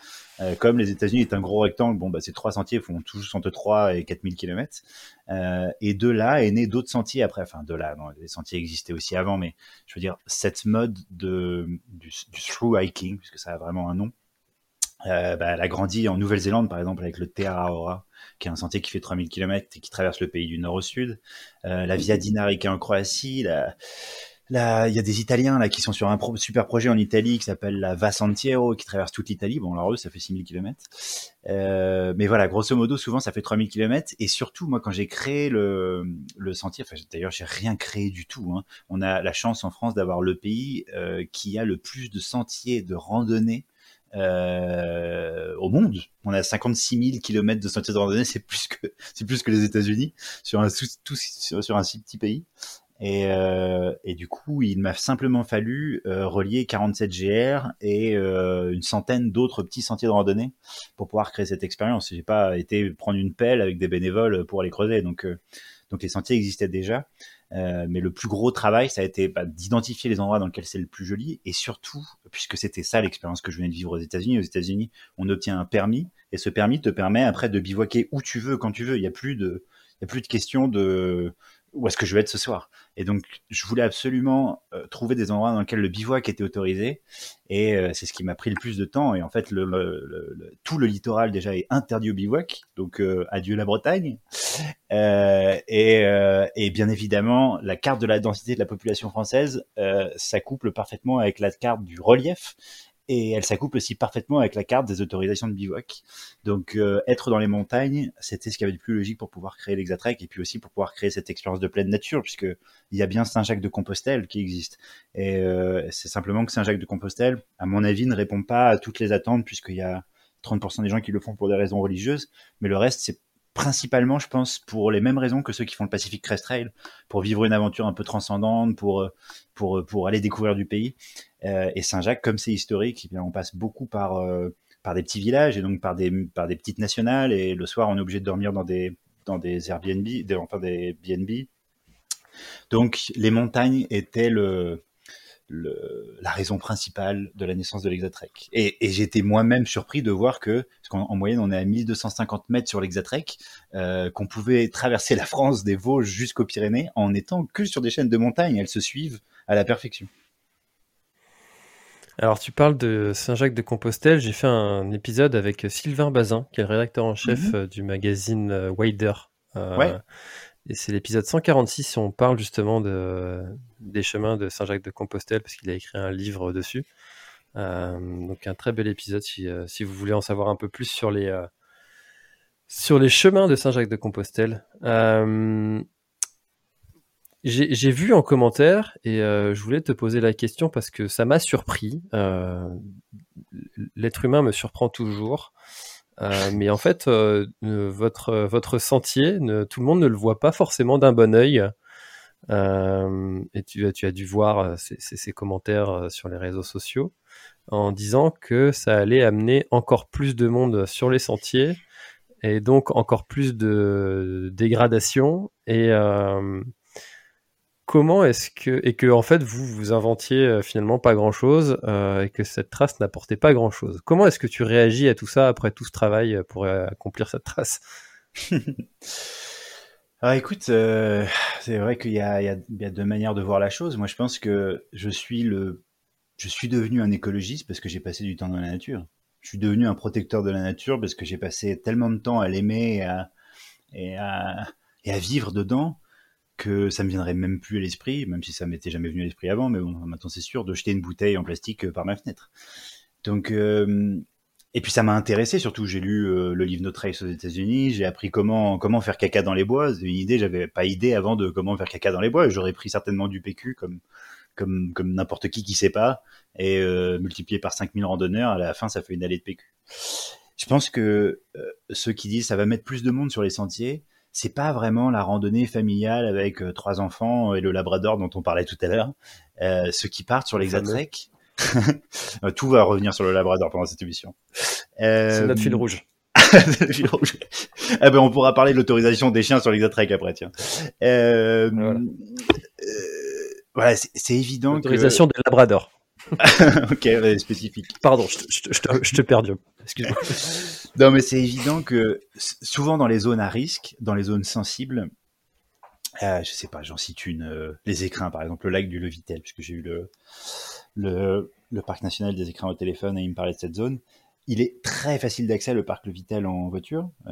Euh, comme les États-Unis est un gros rectangle, bon, bah, ces trois sentiers font tous entre 3 et 4000 km. Euh, et de là est né d'autres sentiers après. Enfin, de là, les sentiers existaient aussi avant, mais je veux dire, cette mode de, du, du through hiking, puisque ça a vraiment un nom, euh, bah, elle a grandi en Nouvelle-Zélande, par exemple, avec le Te Araora, qui est un sentier qui fait 3000 km et qui traverse le pays du nord au sud. Euh, la Via Dinarica en Croatie. La, la, il y a des Italiens là qui sont sur un super projet en Italie qui s'appelle la Va Santiero, qui traverse toute l'Italie. Bon, alors eux, ça fait 6000 km. Euh, mais voilà, grosso modo, souvent, ça fait 3000 km. Et surtout, moi, quand j'ai créé le, le sentier, enfin, d'ailleurs, j'ai rien créé du tout. Hein. On a la chance en France d'avoir le pays euh, qui a le plus de sentiers de randonnée euh, au monde. On a 56 000 km de sentiers de randonnée, c'est plus que c'est plus que les États-Unis sur un tout, sur, un si petit pays. Et, euh, et, du coup, il m'a simplement fallu euh, relier 47 GR et euh, une centaine d'autres petits sentiers de randonnée pour pouvoir créer cette expérience. J'ai pas été prendre une pelle avec des bénévoles pour les creuser. Donc, euh, donc les sentiers existaient déjà. Euh, mais le plus gros travail, ça a été bah, d'identifier les endroits dans lesquels c'est le plus joli, et surtout, puisque c'était ça l'expérience que je venais de vivre aux États-Unis. Aux États-Unis, on obtient un permis, et ce permis te permet après de bivouaquer où tu veux, quand tu veux. Il n'y a plus de, il a plus de question de où est-ce que je vais être ce soir. Et donc, je voulais absolument euh, trouver des endroits dans lesquels le bivouac était autorisé. Et euh, c'est ce qui m'a pris le plus de temps. Et en fait, le, le, tout le littoral déjà est interdit au bivouac. Donc, euh, adieu la Bretagne. Et, et, bien évidemment, la carte de la densité de la population française, ça couple parfaitement avec la carte du relief et elle s'accouple aussi parfaitement avec la carte des autorisations de bivouac. Donc euh, être dans les montagnes, c'était ce qui avait de plus logique pour pouvoir créer l'Exatrek et puis aussi pour pouvoir créer cette expérience de pleine nature, puisque il y a bien Saint-Jacques-de-Compostelle qui existe. Et euh, c'est simplement que Saint-Jacques-de-Compostelle, à mon avis, ne répond pas à toutes les attentes, puisqu'il y a 30% des gens qui le font pour des raisons religieuses, mais le reste, c'est principalement, je pense, pour les mêmes raisons que ceux qui font le Pacific Crest Trail, pour vivre une aventure un peu transcendante, pour pour pour aller découvrir du pays. Euh, et Saint-Jacques, comme c'est historique, eh on passe beaucoup par euh, par des petits villages et donc par des par des petites nationales. Et le soir, on est obligé de dormir dans des dans des Airbnb, des, enfin des BNB. Donc les montagnes étaient le la raison principale de la naissance de l'Exatrek. Et, et j'étais moi-même surpris de voir que, parce qu'en moyenne on est à 1250 mètres sur l'Exatrek, euh, qu'on pouvait traverser la France des Vosges jusqu'aux Pyrénées en étant que sur des chaînes de montagnes. Elles se suivent à la perfection. Alors tu parles de Saint-Jacques de Compostelle, j'ai fait un épisode avec Sylvain Bazin, qui est le rédacteur en chef mhm. euh, du magazine euh, Wider. Euh, ouais. Et c'est l'épisode 146, on parle justement de, des chemins de Saint-Jacques de Compostelle, parce qu'il a écrit un livre dessus. Euh, donc un très bel épisode si, si, vous voulez en savoir un peu plus sur les, euh, sur les chemins de Saint-Jacques de Compostelle. J'ai vu en commentaire, et je voulais te poser la question parce que ça m'a surpris. L'être humain me surprend toujours. Euh, mais en fait, euh, votre, votre sentier, tout le monde ne le voit pas forcément d'un bon œil. Euh, et tu, tu, as dû voir ces, ces, commentaires sur les réseaux sociaux en disant que ça allait amener encore plus de monde sur les sentiers et donc encore plus de dégradation et comment est-ce que et que en fait vous vous inventiez euh, finalement pas grand chose euh, et que cette trace n'apportait pas grand chose. Comment est-ce que tu réagis à tout ça après tout ce travail euh, pour accomplir cette trace? Alors écoute, c'est vrai qu'il y, a, deux manières de voir la chose. Moi je pense que je suis le je suis devenu un écologiste parce que j'ai passé du temps dans la nature. Je suis devenu un protecteur de la nature parce que j'ai passé tellement de temps à l'aimer et à, et à vivre dedans que ça me viendrait même plus à l'esprit, même si ça m'était jamais venu à l'esprit avant, mais bon, maintenant c'est sûr, de jeter une bouteille en plastique euh, par ma fenêtre. Donc, euh, et puis ça m'a intéressé, surtout j'ai lu euh, le livre No Trace aux États-Unis, j'ai appris comment comment faire caca dans les bois. Une idée, j'avais pas idée avant de comment faire caca dans les bois. J'aurais pris certainement du PQ comme comme comme n'importe qui qui sait pas et multiplié par 5000 randonneurs, à la fin ça fait une allée de PQ. Je pense que ceux qui disent ça va mettre plus de monde sur les sentiers, c'est pas vraiment la randonnée familiale avec euh, trois enfants et le Labrador dont on parlait tout à l'heure. Euh, ceux qui partent sur l'Exatrek, tout va revenir sur le Labrador pendant cette émission. Euh, c'est notre fil rouge. fil rouge. eh ben, on pourra parler de l'autorisation des chiens sur l'Exatrek après, tiens. Euh, voilà, euh, voilà c'est évident L'autorisation des Labrador. ok, spécifique. Pardon, je, je, je, te, je te perds, Excuse-moi. non, mais c'est évident que souvent dans les zones à risque, dans les zones sensibles, euh, je sais pas, j'en cite une, euh, les écrins par exemple, le lac du Levitel, puisque j'ai eu le, le, le, parc national des écrins au téléphone et il me parlait de cette zone. Il est très facile d'accès le parc Levitel en voiture. Euh,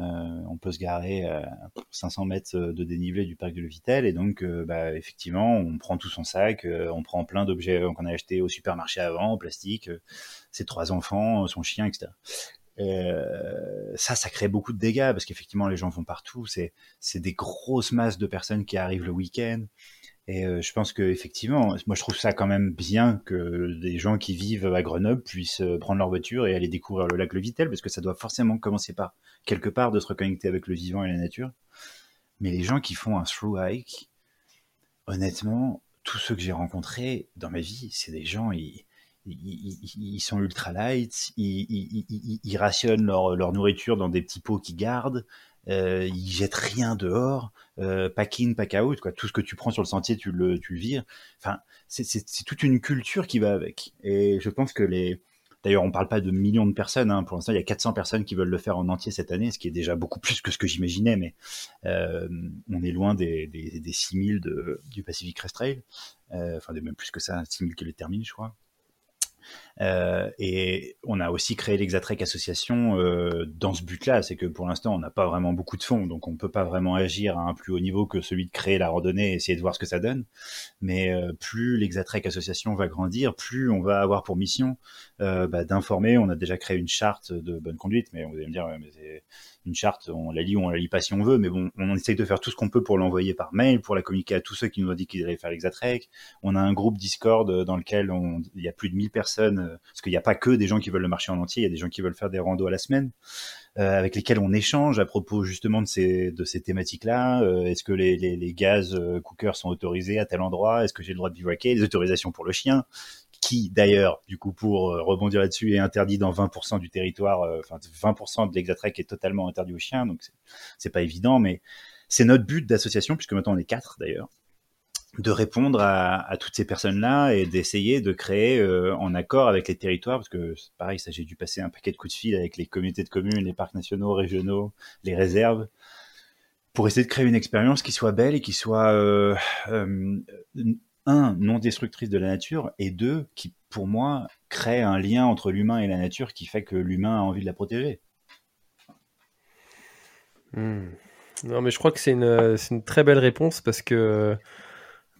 on peut se garer à 500 mètres de dénivelé du parc de Levitel et donc euh, bah, effectivement on prend tout son sac, euh, on prend plein d'objets qu'on a achetés au supermarché avant en plastique, ses trois enfants, son chien, etc. Euh, ça, ça crée beaucoup de dégâts parce qu'effectivement, les gens vont partout. C'est des grosses masses de personnes qui arrivent le week-end. Et euh, je pense que effectivement, moi, je trouve ça quand même bien que des gens qui vivent à Grenoble puissent euh, prendre leur voiture et aller découvrir le lac Le Vitel parce que ça doit forcément commencer par quelque part de se reconnecter avec le vivant et la nature. Mais les gens qui font un through hike, honnêtement, tous ceux que j'ai rencontrés dans ma vie, c'est des gens, ils, sont ultra light, ils, ils rationnent leur, leur, nourriture dans des petits pots qu'ils gardent, euh, ils jettent rien dehors, euh, pack in, pack out, quoi. Tout ce que tu prends sur le sentier, tu le, tu le vires. Enfin, c'est toute une culture qui va avec. Et je pense que les, D'ailleurs, on parle pas de millions de personnes. Hein. Pour l'instant, il y a 400 personnes qui veulent le faire en entier cette année, ce qui est déjà beaucoup plus que ce que j'imaginais. Mais euh, on est loin des, des, des 6000 de, du Pacific Crest Trail. Euh, enfin, même plus que ça, 6000 que les termine, je crois. Euh, et on a aussi créé l'Exatrek Association euh, dans ce but-là, c'est que pour l'instant on n'a pas vraiment beaucoup de fonds, donc on ne peut pas vraiment agir à un plus haut niveau que celui de créer la randonnée et essayer de voir ce que ça donne. Mais euh, plus l'Exatrek Association va grandir, plus on va avoir pour mission bah, d'informer. On a déjà créé une charte de bonne conduite, mais vous allez me dire, mais une charte, on la lit ou on la lit pas si on veut, mais bon, on essaye de faire tout ce qu'on peut pour l'envoyer par mail, pour la communiquer à tous ceux qui nous ont dit qu'ils allaient faire l'Exatrek. On a un groupe Discord dans lequel on, il y a plus de 1000 personnes euh, parce qu'il n'y a pas que des gens qui veulent le marché en entier, il y a des gens qui veulent faire des randos à la semaine, euh, avec lesquels on échange à propos justement de ces, de ces thématiques-là. Euh, Est-ce que les, les, les gaz euh, cookers sont autorisés à tel endroit? Est-ce que j'ai le droit de bivouaquer Les autorisations pour le chien qui d'ailleurs, du coup, pour euh, rebondir là-dessus, est interdit dans 20% du territoire, euh, enfin 20% de l'Exatrek est totalement interdit aux chiens, donc c'est- pas évident, mais c'est notre but d'association, puisque maintenant on est quatre d'ailleurs, de répondre à, toutes ces personnes-là et d'essayer de créer euh, en accord avec les territoires, parce que pareil, ça j'ai dû passer un paquet de coups de fil avec les communautés de communes, les parcs nationaux, régionaux, les réserves, pour essayer de créer une expérience qui soit belle et qui soit un non destructrice de la nature et deux qui pour moi crée un lien entre l'humain et la nature qui fait que l'humain a envie de la protéger. Hmm. Non, mais je crois que c'est une, une très belle réponse parce que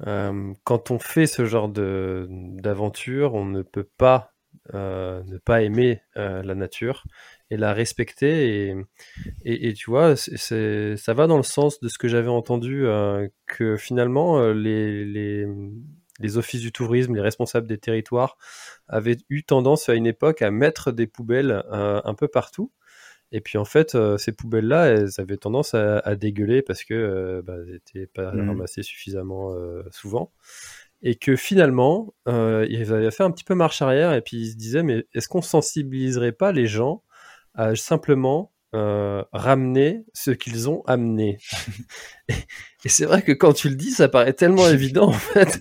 euh, quand on fait ce genre d'aventure, on ne peut pas euh, ne pas aimer euh, la nature et la respecter. Et, et, et tu vois, c'est, ça va dans le sens de ce que j'avais entendu euh, que finalement euh, les, les, les offices du tourisme, les responsables des territoires avaient eu tendance à une époque à mettre des poubelles euh, un peu partout. Et puis en fait, euh, ces poubelles-là, elles avaient tendance à, à dégueuler parce que bah, elles n'étaient pas Mhm. ramassées suffisamment souvent. Et que finalement, euh, ils avaient fait un petit peu marche arrière et puis ils se disaient, mais est-ce qu'on sensibiliserait pas les gens à simplement euh, ramener ce qu'ils ont amené Et, et c'est vrai que quand tu le dis, ça paraît tellement évident en fait.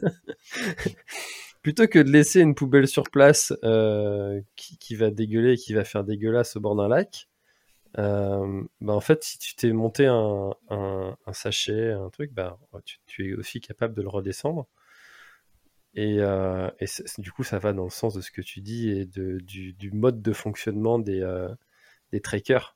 Plutôt que de laisser une poubelle sur place euh, qui, qui va dégueuler, qui va faire dégueulasse au bord d'un lac, euh, bah en fait, si tu t'es monté un, un, un sachet, un truc, bah, tu, tu es aussi capable de le redescendre. Et, euh, et du coup, ça va dans le sens de ce que tu dis et de, du, du mode de fonctionnement des, des trekkers.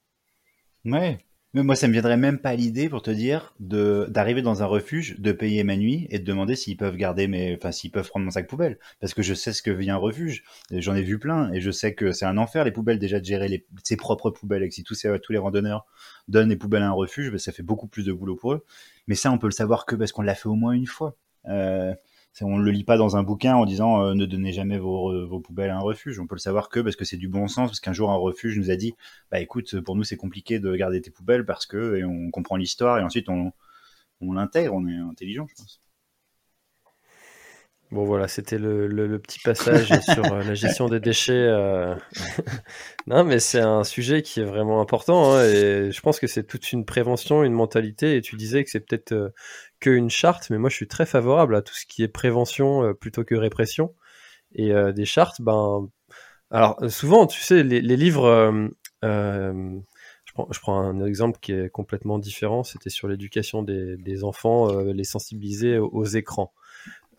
Ouais. Mais moi, ça me viendrait même pas l'idée pour te dire de d'arriver dans un refuge, de payer ma nuit et de demander s'ils peuvent garder mes, enfin s'ils peuvent prendre mon sac poubelle, parce que je sais ce que vit un refuge. J'en ai vu plein et je sais que c'est un enfer les poubelles déjà de gérer ses propres poubelles. Et que si tous tous les randonneurs donnent les poubelles à un refuge, ben, ça fait beaucoup plus de boulot pour eux. Mais ça, on peut le savoir que parce qu'on l'a fait au moins une fois. Euh, on le lit pas dans un bouquin en disant euh, ne donnez jamais vos, vos poubelles à un refuge. On peut le savoir que parce que c'est du bon sens, parce qu'un jour un refuge nous a dit bah écoute, pour nous c'est compliqué de garder tes poubelles parce que et on comprend l'histoire et ensuite on, on l'intègre, on est intelligent, je pense. Bon voilà, c'était le, le, le petit passage sur euh, la gestion des déchets. euh. non, mais c'est un sujet qui est vraiment important hein, et je pense que c'est toute une prévention, une mentalité. Et tu disais que c'est peut-être euh, qu'une charte, mais moi je suis très favorable à tout ce qui est prévention plutôt que répression. Et des chartes, ben, alors souvent, tu sais, les, les livres. je prends, je prends un exemple qui est complètement différent. C'était sur l'éducation des, des enfants, les sensibiliser aux, aux écrans.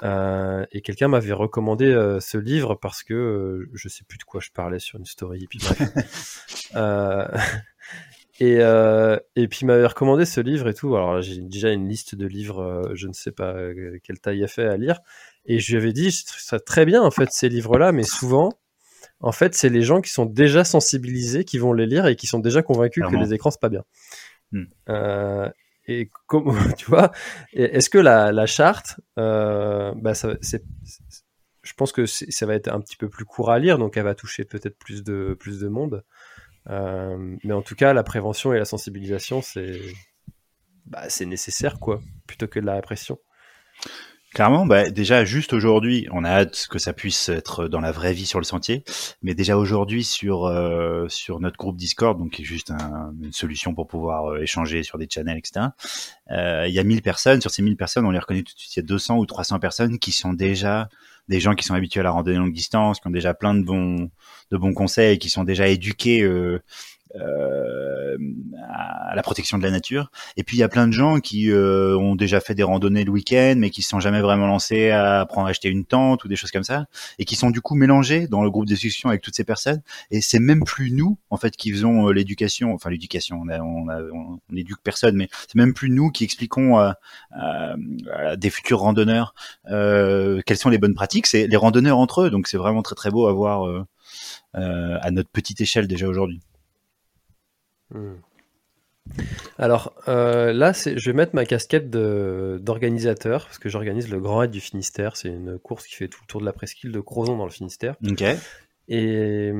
Euh, et quelqu'un m'avait recommandé euh, ce livre parce que euh, je sais plus de quoi je parlais sur une story. Et puis bref. Euh, et, et puis il m'avait recommandé ce livre et tout. Alors j'ai déjà une liste de livres, je ne sais pas quelle taille il fait à lire. Et je lui avais dit, je trouve ça très bien en fait ces livres-là, mais souvent, en fait, c'est les gens qui sont déjà sensibilisés qui vont les lire et qui sont déjà convaincus Clairement. que les écrans c'est pas bien. Hmm. Et comment, tu vois, est-ce que la, la charte, euh, bah ça, je pense que ça va être un petit peu plus court à lire, donc elle va toucher peut-être plus de plus de monde. Euh, mais en tout cas, la prévention et la sensibilisation, c'est bah, c'est nécessaire, quoi, plutôt que de la répression. Clairement, bah, déjà juste aujourd'hui, on a hâte que ça puisse être dans la vraie vie sur le sentier, mais déjà aujourd'hui sur euh, sur notre groupe Discord, donc qui est juste un- une solution pour pouvoir euh, échanger sur des channels, etc. euh, Il y a 1000 personnes. Sur ces 1000 personnes, on les reconnaît tout de suite. Il y a 200 ou 300 personnes qui sont déjà des gens qui sont habitués à la randonnée longue distance, qui ont déjà plein de bons de bons conseils, qui sont déjà éduqués euh, à la protection de la nature. Et puis il y a plein de gens qui euh, ont déjà fait des randonnées le week-end, mais qui se sont jamais vraiment lancés à prendre acheter une tente ou des choses comme ça, et qui sont du coup mélangés dans le groupe de discussion avec toutes ces personnes. Et c'est même plus nous en fait qui faisons euh, l'éducation, enfin l'éducation, on, a, on, a, on éduque personne, mais c'est même plus nous qui expliquons à, à- à des futurs randonneurs euh, quelles sont les bonnes pratiques. C'est les randonneurs entre eux, donc c'est vraiment très très beau à voir euh, euh, à notre petite échelle déjà aujourd'hui. Hmm. Alors euh, là, je vais mettre ma casquette d'organisateur, parce que j'organise le Grand Raid du Finistère. C'est une course qui fait tout le tour de la presqu'île de Crozon dans le Finistère. Ok. Et,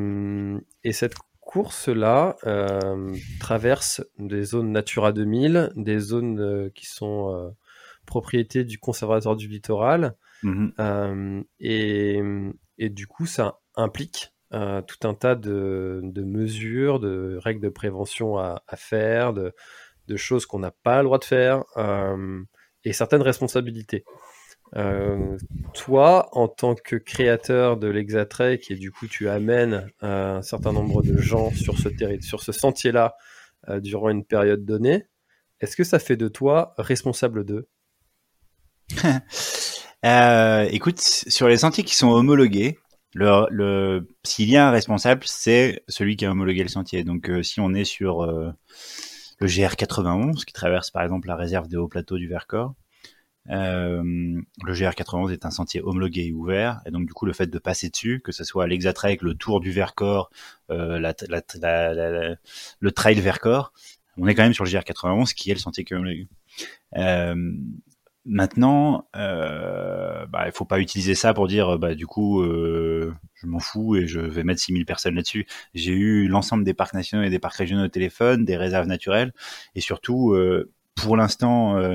et cette course-là euh, traverse des zones Natura 2000, des zones euh, qui sont euh, propriété du Conservatoire du Littoral. Mhm. Et, et, du coup, ça implique tout un tas de, mesures, de règles de prévention à, faire, de, choses qu'on n'a pas le droit de faire, et certaines responsabilités. Euh, toi, en tant que créateur de l'Exatrek, et du coup tu amènes euh, un certain nombre de gens sur ce, sur ce sentier-là euh, durant une période donnée, est-ce que ça fait de toi responsable d'eux? Écoute, sur les sentiers qui sont homologués, le, le, s'il y a un responsable, c'est celui qui a homologué le sentier. Donc si on est sur le GR91 qui traverse par exemple la réserve des hauts plateaux du Vercors, euh, le GR91 est un sentier homologué et ouvert, et donc du coup le fait de passer dessus, que ce soit l'Exatrek, le Tour du Vercors, euh, la, la, la, le Trail Vercors, on est quand même sur le GR91 qui est le sentier qui est homologué. Maintenant, euh, bah, il faut pas utiliser ça pour dire bah du coup euh, je m'en fous et je vais mettre 6000 personnes là-dessus. J'ai eu l'ensemble des parcs nationaux et des parcs régionaux au téléphone, des réserves naturelles, et surtout euh, pour l'instant, euh,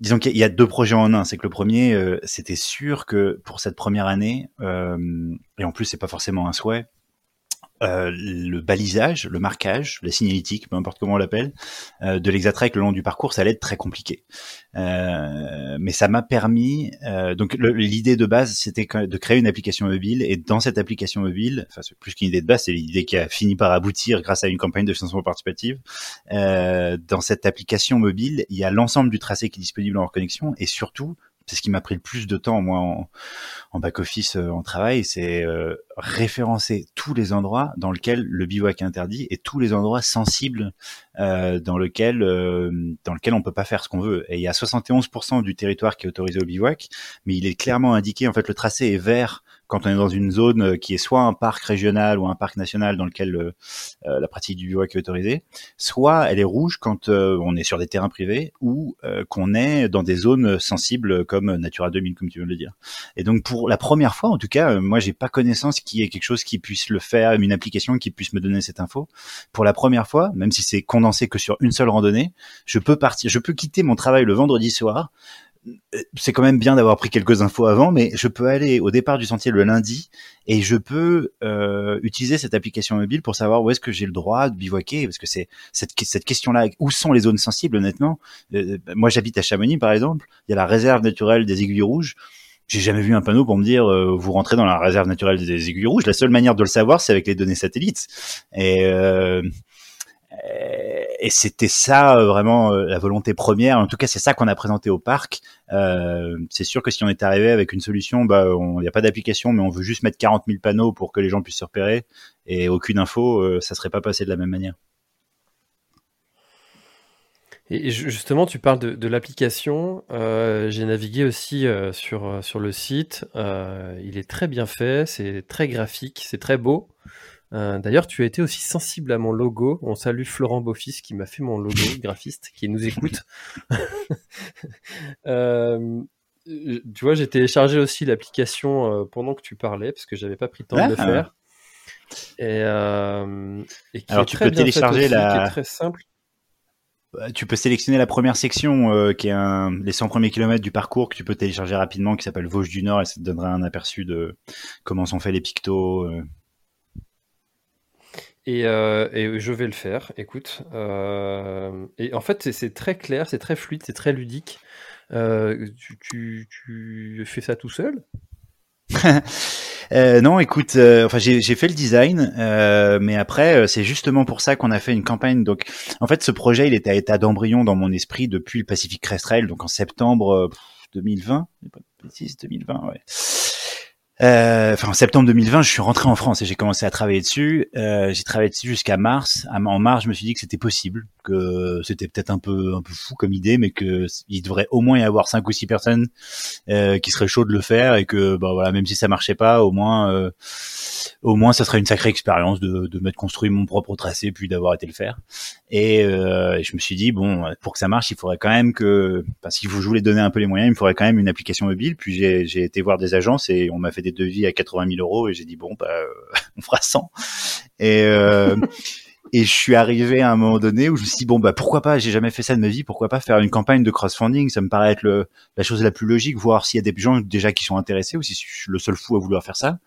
disons qu'il y a deux projets en un. C'est que le premier, euh, c'était sûr que pour cette première année, euh, et en plus c'est pas forcément un souhait, euh, le balisage, le marquage, la signalétique, peu importe comment on l'appelle, euh, de l'Exatrek le long du parcours, ça allait être très compliqué. Euh, mais ça m'a permis. Euh, donc l'idée de base, c'était de créer une application mobile, et dans cette application mobile, enfin plus qu'une idée de base, c'est l'idée qui a fini par aboutir grâce à une campagne de financement participative. dans cette application mobile, il y a l'ensemble du tracé qui est disponible en reconnexion, et surtout c'est ce qui m'a pris le plus de temps moi en, back office euh, en travail, c'est euh, référencer tous les endroits dans lesquels le bivouac est interdit et tous les endroits sensibles euh, dans lesquels dans lequel on peut pas faire ce qu'on veut. Et il y a 71% du territoire qui est autorisé au bivouac, mais il est clairement indiqué en fait le tracé est vert quand on est dans une zone euh, qui est soit un parc régional ou un parc national dans lequel euh, euh, la pratique du bivouac est autorisée, soit elle est rouge quand on est sur des terrains privés ou qu'on est dans des zones sensibles comme Natura 2000, comme tu veux le dire. Et donc pour la première fois, en tout cas, moi j'ai pas connaissance qu'il y ait quelque chose qui puisse le faire, une application qui puisse me donner cette info. Pour la première fois, même si c'est condensé que sur une seule randonnée, je peux partir, je peux quitter mon travail le vendredi soir, c'est quand même bien d'avoir pris quelques infos avant, mais je peux aller au départ du sentier le lundi et je peux euh, utiliser cette application mobile pour savoir où est-ce que j'ai le droit de bivouaquer, parce que c'est cette, cette question-là, où sont les zones sensibles honnêtement euh, Moi j'habite à Chamonix par exemple, il y a la réserve naturelle des aiguilles rouges, j'ai jamais vu un panneau pour me dire euh, vous rentrez dans la réserve naturelle des aiguilles rouges. La seule manière de le savoir, c'est avec les données satellites. Et euh, et c'était ça euh, vraiment euh, la volonté première. En tout cas, c'est ça qu'on a présenté au parc. Euh, c'est sûr que si on est arrivé avec une solution, bah, il n'y a pas d'application, mais on veut juste mettre 40 000 panneaux pour que les gens puissent se repérer et aucune info, euh, ça serait pas passé de la même manière. Et justement, tu parles de, l'application. Euh, J'ai navigué aussi sur, sur le site. il est très bien fait, c'est très graphique, c'est très beau. Euh, d'ailleurs, tu as été aussi sensible à mon logo. On salue Florent Beaufils qui m'a fait mon logo, graphiste, qui nous écoute. euh, tu vois, j'ai téléchargé aussi l'application euh, pendant que tu parlais, parce que j'avais pas pris le temps de le ah. faire. Et, euh, et qui Alors, est tu très peux bien télécharger aussi, la... qui est très simple. Bah, tu peux sélectionner la première section euh, qui est un, les 100 premiers kilomètres du parcours que tu peux télécharger rapidement qui s'appelle Vosges du Nord et ça te donnera un aperçu de comment sont faits les pictos, euh, et, euh, et, je vais le faire, écoute. Euh, et en fait, c'est très clair, c'est très fluide, c'est très ludique. Euh, tu, tu, fais ça tout seul? Euh, non, écoute, euh, enfin j'ai fait le design, euh, mais après c'est justement pour ça qu'on a fait une campagne. Donc, en fait, ce projet il était à état d'embryon dans mon esprit depuis le Pacific Crest Trail, donc en septembre 2020, pas 2020, ouais. Euh, enfin, en septembre 2020, je suis rentré en France et j'ai commencé à travailler dessus. Euh, j'ai travaillé dessus jusqu'à mars. En mars, je me suis dit que c'était possible. que c'était peut-être un peu un peu fou comme idée, mais que il devrait au moins y avoir cinq ou six personnes euh, qui seraient chaudes de le faire et que bah voilà, même si ça marchait pas, au moins euh, au moins ça serait une sacrée expérience de de m'être construit mon propre tracé puis d'avoir été le faire. Et euh, je me suis dit bon, pour que ça marche, il faudrait quand même que parce qu'il faut je voulais donner un peu les moyens, il me faudrait quand même une application mobile. Puis j'ai été voir des agences et on m'a fait des devis à 80 000 euros et j'ai dit bon bah on fera 100 et Et je suis arrivé à un moment donné où je me suis dit bon bah pourquoi pas, j'ai jamais fait ça de ma vie, pourquoi pas faire une campagne de crowdfunding, ça me paraît être le, la chose la plus logique, voir s'il y a des gens déjà qui sont intéressés ou si je suis le seul fou à vouloir faire ça.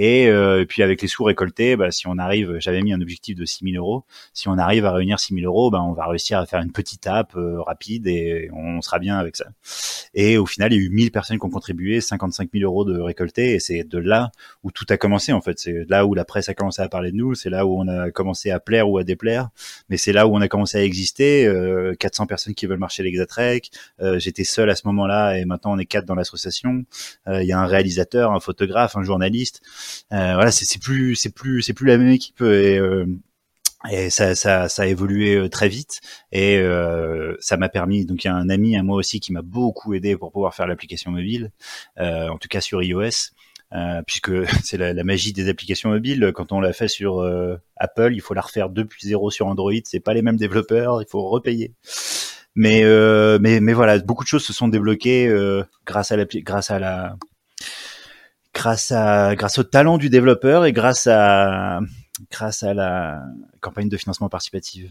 Et, euh, puis avec les sous récoltés, bah, si on arrive, j'avais mis un objectif de 6 000 euros. Si on arrive à réunir 6 000 euros, bah, on va réussir à faire une petite app euh, rapide et on sera bien avec ça. Et au final, il y a eu 1000 personnes qui ont contribué, 55 000 euros de récoltés. Et c'est de là où tout a commencé en fait. C'est là où la presse a commencé à parler de nous. C'est là où on a commencé à plaire ou à déplaire. Mais c'est là où on a commencé à exister. Euh, 400 personnes qui veulent marcher l'Exatrek. Euh, J'étais seul à ce moment-là et maintenant on est quatre dans l'association. Euh, il y a un réalisateur, un photographe, un journaliste. Euh, voilà, c'est plus, c'est plus, c'est plus la même équipe et euh, et ça, ça, ça a évolué euh, très vite et euh, ça m'a permis. Donc il y a un ami à moi aussi qui m'a beaucoup aidé pour pouvoir faire l'application mobile, euh, en tout cas sur iOS, euh, puisque c'est la, la, magie des applications mobiles. Quand on l'a fait sur Apple, il faut la refaire depuis zéro sur Android. C'est pas les mêmes développeurs, il faut repayer. Mais mais mais voilà, beaucoup de choses se sont débloquées grâce à la grâce à la grâce à grâce au talent du développeur et grâce à grâce à la campagne de financement participatif.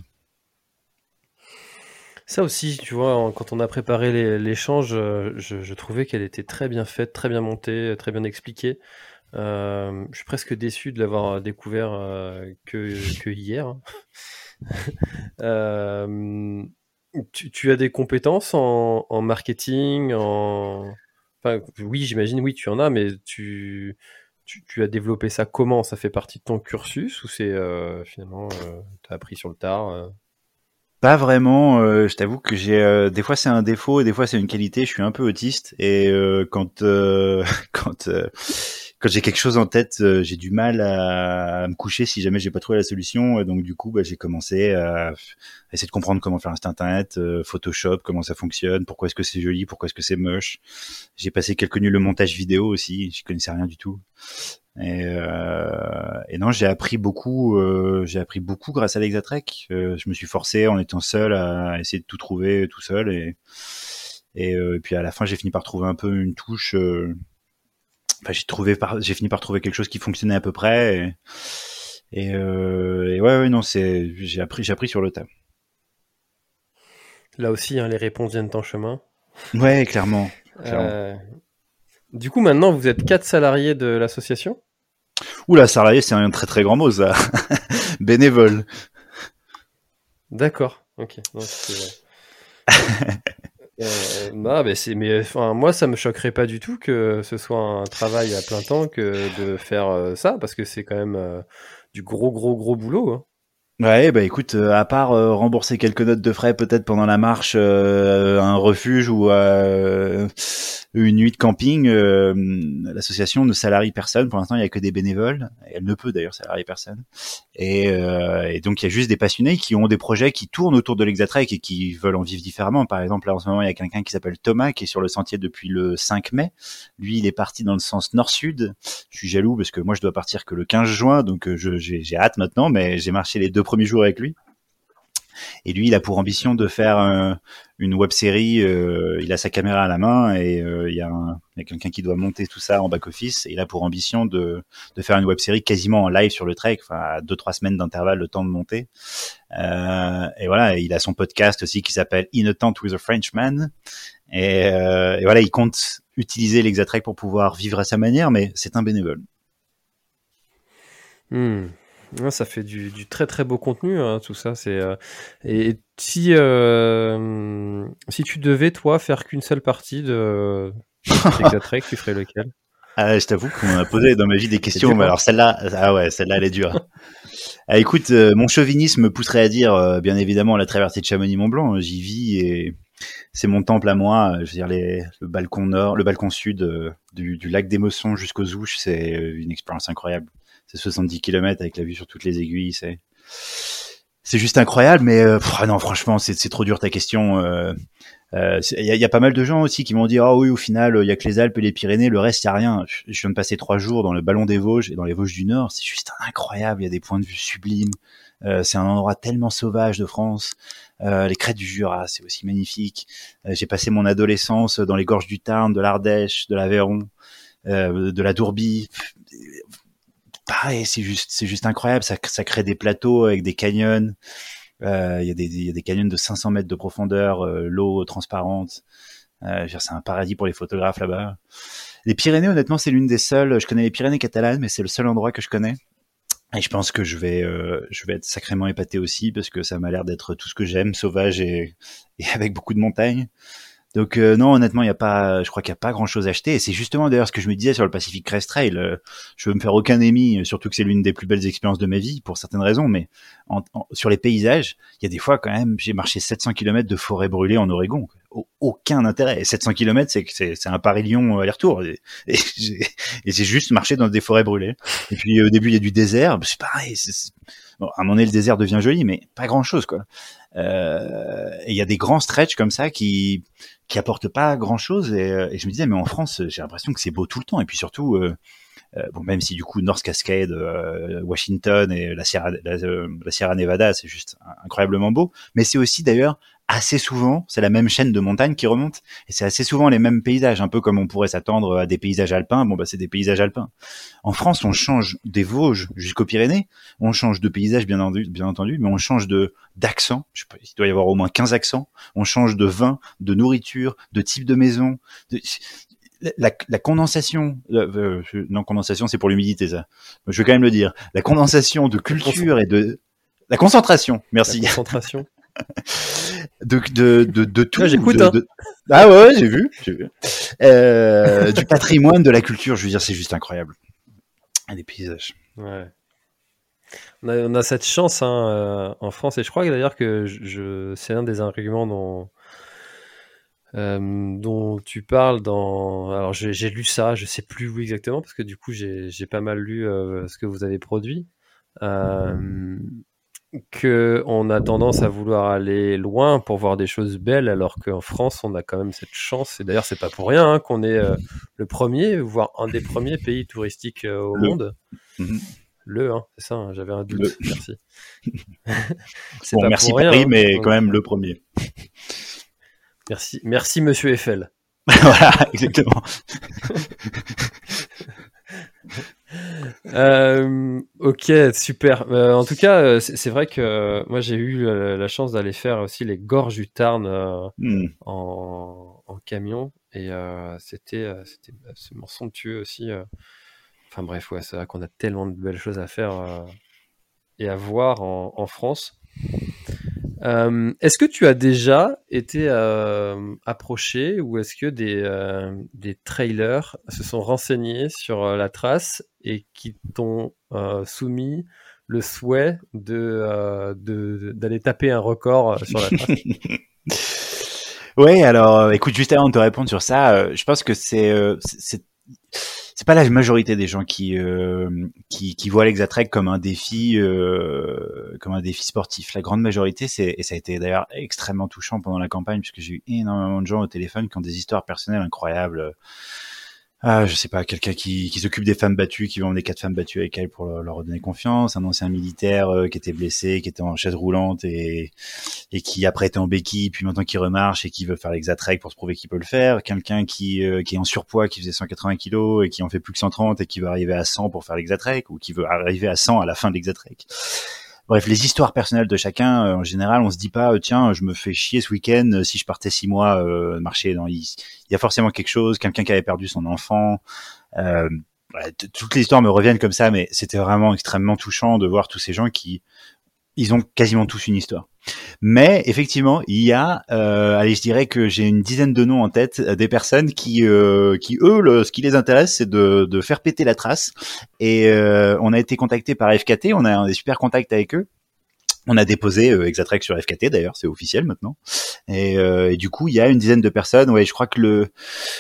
Ça aussi, tu vois, quand on a préparé l'échange, euh, je, trouvais qu'elle était très bien faite, très bien montée, très bien expliquée. Euh, je suis presque déçu de l'avoir découvert euh, que, hier. tu, as des compétences en, en marketing, en, oui, j'imagine, oui, tu en as, mais tu, tu, as développé ça comment? Ça fait partie de ton cursus ou c'est euh, finalement, euh, tu as appris sur le tard euh? Pas vraiment. je t'avoue que j'ai des fois c'est un défaut et des fois c'est une qualité. Je suis un peu autiste et quand quand quand j'ai quelque chose en tête, euh, j'ai du mal à, me coucher si jamais j'ai pas trouvé la solution. donc du coup, bah, j'ai commencé à, essayer de comprendre comment faire un site internet, euh, Photoshop, comment ça fonctionne, pourquoi est-ce que c'est joli, pourquoi est-ce que c'est moche. J'ai passé quelques nuits le montage vidéo aussi, je connaissais rien du tout. Et, euh, et non, j'ai appris beaucoup. Euh, j'ai appris beaucoup grâce à l'Exatrek. je me suis forcé en étant seul à essayer de tout trouver tout seul et et, et puis à la fin, j'ai fini par trouver un peu une touche enfin, j'ai trouvé par, j'ai fini par trouver quelque chose qui fonctionnait à peu près. Et, et, euh, et ouais, ouais, non, c'est, j'ai appris, j'ai appris sur le tas. Là aussi, hein, les réponses viennent en chemin. Ouais, clairement. Euh, du coup, maintenant, vous êtes quatre salariés de l'association. Oula, salarié, c'est un très très grand mot, ça. Bénévole. D'accord. Ok. Bah, c'est, mais enfin, moi, ça me choquerait pas du tout que ce soit un travail à plein temps que de faire euh, ça, parce que c'est quand même euh, du gros, gros, gros boulot. Hein. Ouais, bah écoute, euh, à part euh, rembourser quelques notes de frais peut-être pendant la marche, euh, un refuge ou une nuit de camping, l'association ne salarie personne. Pour l'instant, il y a que des bénévoles. Elle ne peut d'ailleurs salarier personne. Et, et, donc, il y a juste des passionnés qui ont des projets qui tournent autour de l'Exatrek et qui veulent en vivre différemment. Par exemple, là, en ce moment, il y a quelqu'un qui s'appelle Thomas qui est sur le sentier depuis le 5 mai. Lui, il est parti dans le sens nord-sud. Je suis jaloux parce que moi, je dois partir que le 15 juin, donc j'ai hâte maintenant, mais j'ai marché les deux premier jour avec lui. Et lui, il a pour ambition de faire une web série. Euh, il a sa caméra à la main et euh, il y a, quelqu'un qui doit monter tout ça en back office. Et il a pour ambition de, faire une web série quasiment en live sur le trek, enfin à deux trois semaines d'intervalle, le temps de monter. Euh, et voilà, il a son podcast aussi qui s'appelle In a Tent with a Frenchman. Et, voilà, il compte utiliser l'Exatrek pour pouvoir vivre à sa manière, mais c'est un bénévole. Hmm ça fait du, très très beau contenu, hein, tout ça. C'est euh, et si euh, si tu devais toi faire qu'une seule partie de Trek, tu ferais lequel? Ah, je t'avoue qu'on a posé dans ma vie des questions, mais alors celle-là, ah ouais, celle-là elle est dure. ah, écoute, euh, mon chauvinisme me pousserait à dire, bien évidemment, la traversée de Chamonix-Mont-Blanc. J'y vis et c'est mon temple à moi. Je veux dire, les, le balcon nord, le balcon sud du, du, lac des Mossons jusqu'aux Ouches, c'est une expérience incroyable c'est 70 km avec la vue sur toutes les aiguilles, c'est c'est juste incroyable, mais euh, pff, non, franchement, c'est trop dur ta question. euh, euh, Il y, a, y a pas mal de gens aussi qui m'ont dit ah oui au final il y a que les Alpes et les Pyrénées le reste il y a rien je viens de passer trois jours dans le ballon des Vosges et dans les Vosges du Nord c'est juste incroyable il y a des points de vue sublimes Euh, c'est un endroit tellement sauvage de France Euh, les crêtes du Jura c'est aussi magnifique Euh, j'ai passé mon adolescence dans les gorges du Tarn de l'Ardèche de l'Aveyron euh, de la Dourbie pareil c'est juste c'est juste incroyable ça, ça crée des plateaux avec des canyons euh, Il y, a des- il y a des canyons de 500 mètres de profondeur, euh, l'eau transparente. Euh, c'est un paradis pour les photographes là-bas. Les Pyrénées, honnêtement, c'est l'une des seules. Je connais les Pyrénées catalanes, mais c'est le seul endroit que je connais. Et je pense que je vais, euh, je vais être sacrément épaté aussi parce que ça m'a l'air d'être tout ce que j'aime, sauvage et, et avec beaucoup de montagnes. Donc euh, non, honnêtement, il y a pas, je crois qu'il y a pas grand-chose à acheter. Et c'est justement d'ailleurs ce que je me disais sur le Pacific Crest Trail. Euh, je veux me faire aucun ennemi, surtout que c'est l'une des plus belles expériences de ma vie pour certaines raisons. Mais sur les paysages, il y a des fois quand même, j'ai marché 700 km de forêt brûlée en Oregon. Au- Aucun intérêt. Et 700 km, c'est c'est un Paris-Lyon aller-retour. Et, et j'ai juste marché dans des forêts brûlées. Et puis au début, il y a du désert. C'est pareil. Bon, à un moment donné, le désert devient joli, mais pas grand-chose, quoi. Euh, et il y a des grands stretches comme ça qui qui apportent pas grand-chose. Et, euh, je me disais, mais en France, j'ai l'impression que c'est beau tout le temps. Et puis surtout, euh, euh, bon, même si du coup North Cascade, Washington et la Sierra, la Sierra Nevada, c'est juste incroyablement beau. Mais c'est aussi d'ailleurs assez souvent, c'est la même chaîne de montagnes qui remonte, et c'est assez souvent les mêmes paysages, un peu comme on pourrait s'attendre à des paysages alpins. Bon, bah c'est des paysages alpins. En France, on change des Vosges jusqu'aux Pyrénées, on change de paysage bien entendu, bien entendu, mais on change de d'accent. Il doit y avoir au moins 15 accents. On change de vin, de nourriture, de type de maison. de- la, la condensation, euh, euh, non condensation, c'est pour l'humidité ça. Je vais quand même le dire. La condensation de culture et de la concentration. Merci. La concentration. De de de, de tout. Ouais, j'écoute, hein. de- Ah ouais, j'ai vu. Euh, du patrimoine, de la culture. Je veux dire, c'est juste incroyable. Des paysages. Ouais. On a, on a cette chance hein, euh, en France, et je crois que d'ailleurs que je, je- c'est un des arguments dont, euh, dont tu parles dans. Alors j'ai lu ça, je sais plus où exactement, parce que du coup j'ai j'ai pas mal lu euh, ce que vous avez produit. Euh, que on a tendance à vouloir aller loin pour voir des choses belles, alors qu'en France on a quand même cette chance. Et d'ailleurs c'est pas pour rien hein, qu'on est euh, le premier, voire un des premiers pays touristiques euh, au Le. monde. Mhm. Le, hein, c'est ça, hein, j'avais un doute. Le. Merci. C'est Bon, pas merci pour Paris, mais Donc, quand même le premier. Merci, merci Monsieur Eiffel. voilà, exactement. Euh, ok, super. Euh, en tout cas, euh, c'est vrai que moi j'ai eu la chance d'aller faire aussi les gorges du Tarn Hmm. en, en camion et c'était c'était absolument somptueux aussi. Enfin bref, ouais, c'est vrai qu'on a tellement de belles choses à faire et à voir en, en France. Euh, est-ce que tu as déjà été euh, approché ou est-ce que des, euh, des trailers se sont renseignés sur euh, la trace et qui t'ont euh, soumis le souhait de, euh, de- d'aller taper un record sur la trace? Ouais, alors écoute, juste avant de te répondre sur ça, je pense que c'est c'est pas la majorité des gens qui euh, qui, voient l'Exatrek comme un défi euh, comme un défi sportif. La grande majorité, c'est et ça a été d'ailleurs extrêmement touchant pendant la campagne puisque j'ai eu énormément de gens au téléphone qui ont des histoires personnelles incroyables. Ah, je sais pas, quelqu'un qui, s'occupe des femmes battues, qui va emmener quatre femmes battues avec elle pour leur, leur redonner confiance, un ancien militaire euh, qui était blessé, qui était en chaise roulante et, qui après était en béquille, puis maintenant qui remarche et qui veut faire l'exatrek pour se prouver qu'il peut le faire, quelqu'un qui, euh, est en surpoids, qui faisait 180 kilos et qui en fait plus que 130 et qui veut arriver à 100 pour faire l'exatrek ou qui veut arriver à 100 à la fin de l'exatrek. Bref, les histoires personnelles de chacun, euh, en général, on se dit pas, euh, tiens, je me fais chier ce week-end euh, si je partais six mois euh, marcher dans. Il y a forcément quelque chose, quelqu'un qui avait perdu son enfant. Euh, t- toutes les histoires me reviennent comme ça, mais c'était vraiment extrêmement touchant de voir tous ces gens qui, ils ont quasiment tous une histoire. Mais effectivement, il y a, euh, allez, je dirais que j'ai une dizaine de noms en tête euh, des personnes qui, euh, qui eux, le, ce qui les intéresse, c'est de, de faire péter la trace. Et euh, on a été contacté par FKT, on a des super contacts avec eux. On a déposé euh, Exatrek sur FKT d'ailleurs, c'est officiel maintenant. Et, euh, et du coup, il y a une dizaine de personnes. Ouais, je crois que le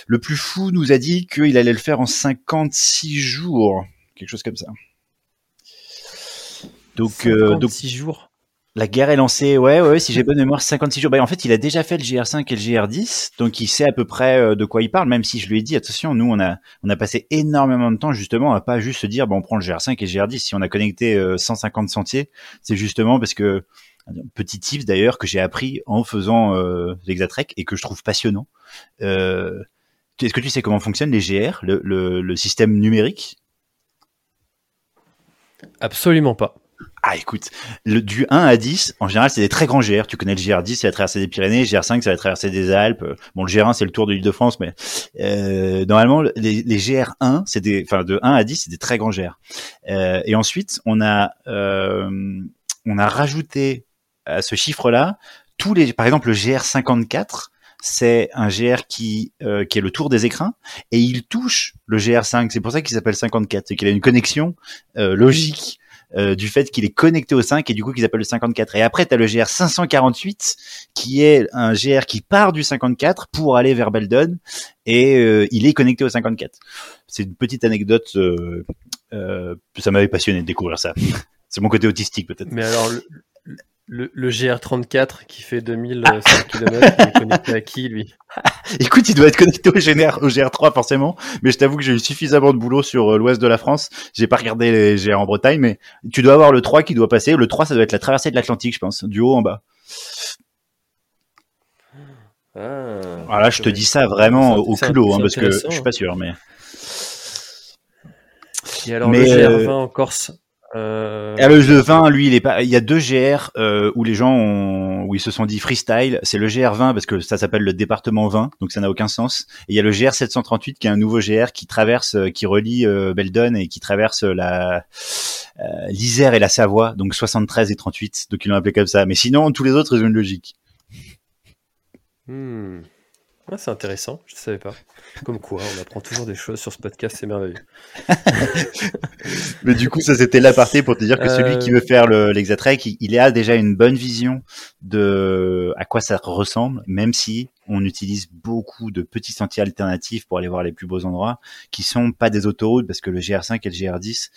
le plus fou nous a dit qu'il allait le faire en 56 jours, quelque chose comme ça. Donc, euh, donc 6 jours. La guerre est lancée, ouais, ouais, si j'ai bonne mémoire, 56 jours. Bah, en fait, il a déjà fait le GR5 et le GR10, donc il sait à peu près euh, de quoi il parle, même si je lui ai dit, attention, nous, on a, on a passé énormément de temps, justement, à pas juste se dire, bon, on prend le GR5 et le GR10. Si on a connecté 150 euh, sentiers, c'est justement parce que, petit tips d'ailleurs, que j'ai appris en faisant euh, l'Exatrek et que je trouve passionnant. Euh, Est-ce que tu sais comment fonctionnent les GR, le, le, le système numérique? Absolument pas. Ah, écoute, le, du 1 à 10, en général, c'est des très grands GR. Tu connais le GR10, c'est la traversée des Pyrénées. GR5, c'est la traversée des Alpes. Bon, le GR1, c'est le tour de l'Île-de-France, mais euh, normalement, les, les, GR1, c'est des, enfin, de 1 à 10, c'est des très grands GR. Euh, et ensuite, on a, euh, on a rajouté à ce chiffre-là tous les, par exemple, le GR54, c'est un GR qui euh, qui est le tour des écrins et il touche le GR5. C'est pour ça qu'il s'appelle 54, c'est qu'il a une connexion euh, logique euh, du fait qu'il est connecté au 5 et du coup qu'ils appellent le 54. Et après, tu as le GR 548 qui est un GR qui part du 54 pour aller vers Beldon et euh, il est connecté au 54. C'est une petite anecdote, euh, ça m'avait passionné de découvrir ça. C'est mon côté autistique peut-être. Mais alors, le, le, GR34 qui fait 2100 km, il est connecté à qui lui? Écoute, il doit être connecté au, GR, au GR3 forcément, mais je t'avoue que j'ai eu suffisamment de boulot sur euh, l'ouest de la France. J'ai pas regardé les GR en Bretagne, mais tu dois avoir le 3 qui doit passer. Le 3, ça doit être la traversée de l'Atlantique, je pense, du haut en bas. Ah, voilà, je te dis ça vraiment au culot, hein, parce que je suis pas sûr, mais. Et alors le GR20 en Corse, euh... Et le 20, lui, il est pas. Il y a deux GR euh, où les gens ont, où ils se sont dit freestyle. C'est le GR20 parce que ça s'appelle le département 20, donc ça n'a aucun sens. Et il y a le GR 738 qui est un nouveau GR qui traverse, euh, qui relie euh, Beldon et qui traverse la euh, l'Isère et la Savoie, donc 73 et 38. Donc ils l'ont appelé comme ça. Mais sinon, tous les autres ils ont une logique. Hmm. Ah, c'est intéressant, je ne savais pas. Comme quoi, on apprend toujours des choses sur ce podcast, c'est merveilleux. Mais du coup, ça c'était l'aparté pour te dire que celui qui veut faire l'Exatrek, il, il a déjà une bonne vision de à quoi ça ressemble, même si on utilise beaucoup de petits sentiers alternatifs pour aller voir les plus beaux endroits, qui sont pas des autoroutes, parce que le GR5 et le GR10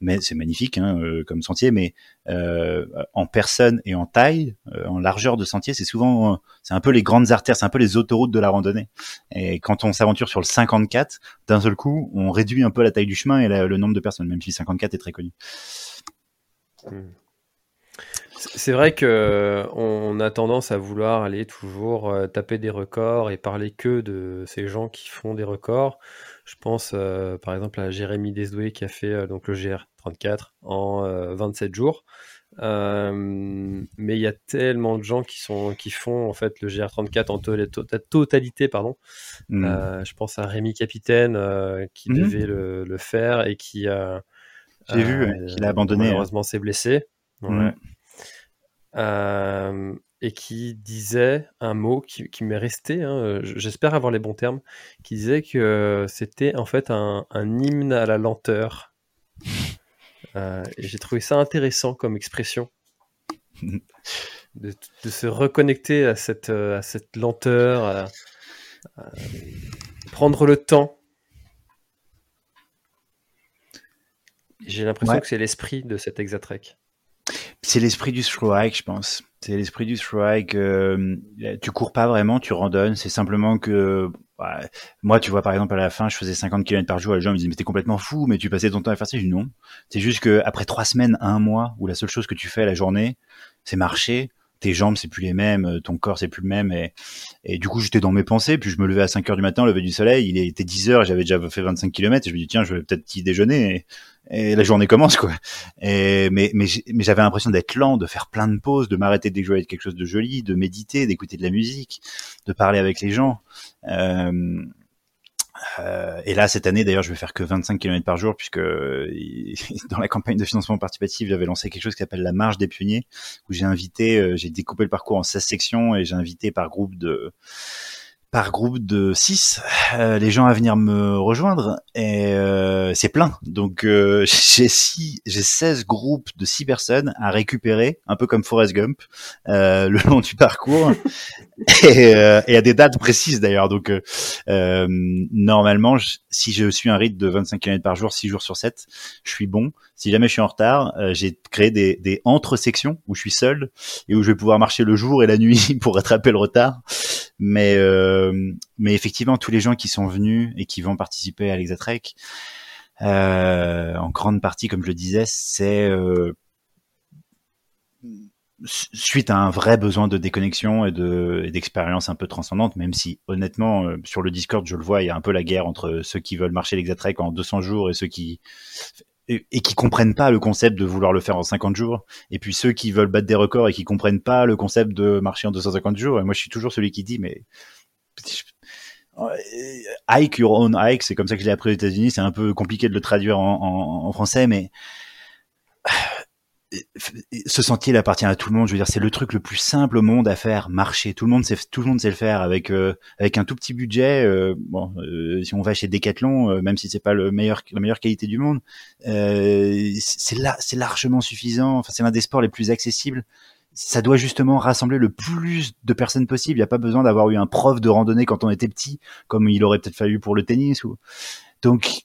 mais c'est magnifique hein, euh, comme sentier, mais euh, en personne et en taille, euh, en largeur de sentier, c'est souvent, c'est un peu les grandes artères, c'est un peu les autoroutes de la randonnée. Et quand on s'aventure sur le 54, d'un seul coup, on réduit un peu la taille du chemin et le nombre de personnes, même si le 54 est très connu. Hmm. C'est vrai que on a tendance à vouloir aller toujours taper des records et parler que de ces gens qui font des records. Je pense euh, par exemple à Jérémy Desdoué qui a fait euh, donc le GR34 en 27 euh, jours. mais il y a tellement de gens qui sont qui font en fait le GR34 en totalité pardon. Mmh. je pense à Rémi Capitaine qui mmh. devait le, faire et qui a j'ai vu qu'il a abandonné. Hein. Malheureusement, s'est blessé. Mmh et qui disait un mot qui, qui m'est resté, hein, j'espère avoir les bons termes, qui disait que c'était en fait un, un, hymne à la lenteur. Euh, j'ai trouvé ça intéressant comme expression. De, de, se reconnecter à cette, à cette lenteur, à, à prendre le temps. J'ai l'impression que c'est l'esprit de cet Exatrek. C'est l'esprit du strike, je pense. C'est l'esprit du strike. Euh, tu cours pas vraiment, tu randonnes. C'est simplement que moi, tu vois, par exemple, à la fin, je faisais 50 km par jour. Les gens me disaient, mais t'es complètement fou, mais tu passais ton temps à faire ça. Je dis non. C'est juste que après trois semaines, un mois, où la seule chose que tu fais la journée, c'est marcher, tes jambes c'est plus les mêmes, euh, ton corps c'est plus le même et, du coup j'étais dans mes pensées puis je me levais à 5 heures du matin, lever du soleil, il était 10 heures, j'avais déjà fait 25 km et je me dis tiens je vais peut-être petit déjeuner et, la journée commence quoi. Et, mais mais, mais j'avais l'impression d'être lent, de faire plein de pauses, de m'arrêter dès que je voyais quelque chose de joli, de méditer, d'écouter de la musique, de parler avec les gens. Euh, euh, et là, cette année, d'ailleurs, je vais faire que 25 km par jour, puisque dans la campagne de financement participatif, j'avais lancé quelque chose qui s'appelle la marche des pionniers, où j'ai invité, euh, j'ai découpé le parcours en 16 sections et j'ai invité par groupe de par groupe de 6 euh, les gens à venir me rejoindre et euh, c'est plein. Donc euh, j'ai six, j'ai 16 groupes de 6 personnes à récupérer, un peu comme Forrest Gump, le long du parcours et, et, à des dates précises d'ailleurs. Donc normalement, si je suis un rythme de 25 km par jour, 6 jours sur 7, je suis bon. Si jamais je suis en retard, j'ai créé des, des entre-sections où je suis seul et où je vais pouvoir marcher le jour et la nuit pour rattraper le retard. Mais euh, mais effectivement, tous les gens qui sont venus et qui vont participer à l'Exatrek, euh, en grande partie, comme je le disais, c'est euh, suite à un vrai besoin de déconnexion et de d'expérience un peu transcendante, même si honnêtement euh, sur le Discord je le vois, il y a un peu la guerre entre ceux qui veulent marcher l'Exatrek en 200 jours et ceux qui et, qui comprennent pas le concept de vouloir le faire en 50 jours, et puis ceux qui veulent battre des records et qui comprennent pas le concept de marcher en 250 jours. Et moi, je suis toujours celui qui dit, mais hike your own hike, c'est comme ça que je appris aux États-Unis. C'est un peu compliqué de le traduire en français, mais ce sentier il appartient à tout le monde. Je veux dire, c'est le truc le plus simple au monde à faire, marcher. Tout le monde sait, tout le monde sait le faire avec euh, avec un tout petit budget. Euh, bon, euh, si on va chez Decathlon, même si c'est pas le meilleur, la meilleure qualité du monde, c'est là, c'est largement suffisant. Enfin, c'est l'un des sports les plus accessibles. Ça doit justement rassembler le plus de personnes possible. Il n'y a pas besoin d'avoir eu un prof de randonnée quand on était petit, comme il aurait peut-être fallu pour le tennis. Ou... Donc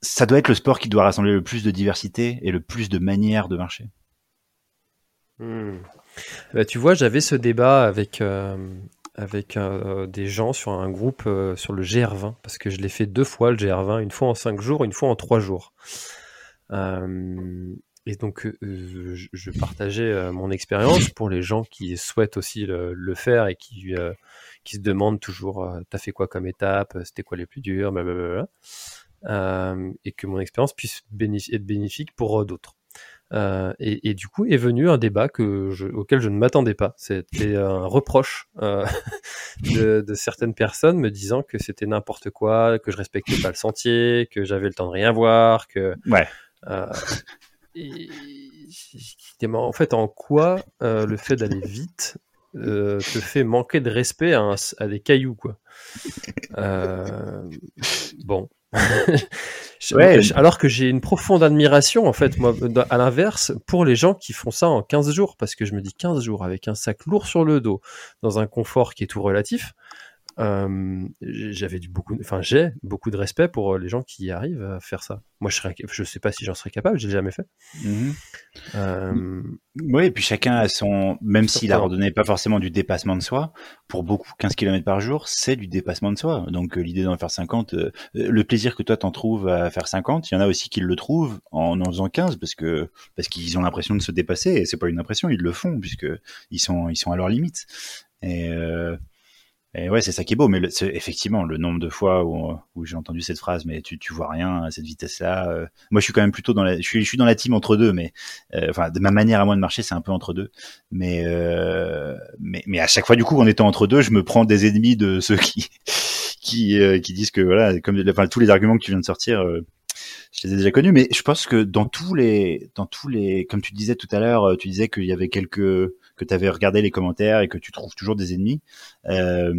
ça doit être le sport qui doit rassembler le plus de diversité et le plus de manières de marcher. Hmm. Bah, tu vois, j'avais ce débat avec, euh, avec euh, des gens sur un groupe euh, sur le GR20, parce que je l'ai fait deux fois le GR20, une fois en cinq jours, une fois en trois jours. et donc, je, partageais mon expérience pour les gens qui souhaitent aussi le, faire et qui, qui se demandent toujours T'as fait quoi comme étape C'était quoi les plus durs Blablabla. Euh, et que mon expérience puisse être bénéfique pour euh, d'autres. Euh, et, du coup est venu un débat que je, auquel je ne m'attendais pas. C'était un reproche euh, de, de, certaines personnes me disant que c'était n'importe quoi, que je respectais pas le sentier, que j'avais le temps de rien voir, que ouais. Euh, en fait, en quoi le fait d'aller vite te fait manquer de respect à, à des cailloux, quoi? bon, alors que j'ai une profonde admiration, en fait, moi, à l'inverse, pour les gens qui font ça en 15 jours, parce que je me dis 15 jours avec un sac lourd sur le dos, dans un confort qui est tout relatif, euh, j'avais beaucoup, enfin j'ai beaucoup de respect pour euh, les gens qui arrivent à faire ça. Moi, je serais, je sais pas si j'en serais capable, j'ai jamais fait. Mhm. Euh... Oui, et puis chacun a son, même si la randonnée n'est pas forcément du dépassement de soi, pour beaucoup, 15 km par jour, c'est du dépassement de soi. Donc l'idée d'en faire 50, le plaisir que toi t'en trouves à faire 50, il y en a aussi qui le trouvent en en faisant 15 parce que parce qu'ils ont l'impression de se dépasser et c'est pas une impression, ils le font puisque ils sont ils sont à leur limite. Et et ouais, c'est ça qui est beau, mais le, effectivement, le nombre de fois où, où j'ai entendu cette phrase, mais tu, tu vois rien à cette vitesse-là. Euh, moi, je suis quand même plutôt dans la, je suis, je suis dans la team entre deux, mais euh, enfin, de ma manière à moi de marcher, c'est un peu entre deux. Mais, euh, mais, mais à chaque fois, du coup, en étant entre deux, je me prends des ennemis de ceux qui, qui, qui disent que voilà, comme, enfin, tous les arguments que tu viens de sortir, je les ai déjà connus, mais je pense que dans tous les, dans tous les, comme tu disais tout à l'heure, tu disais qu'il y avait quelques que tu avais regardé les commentaires et que tu trouves toujours des ennemis. Euh,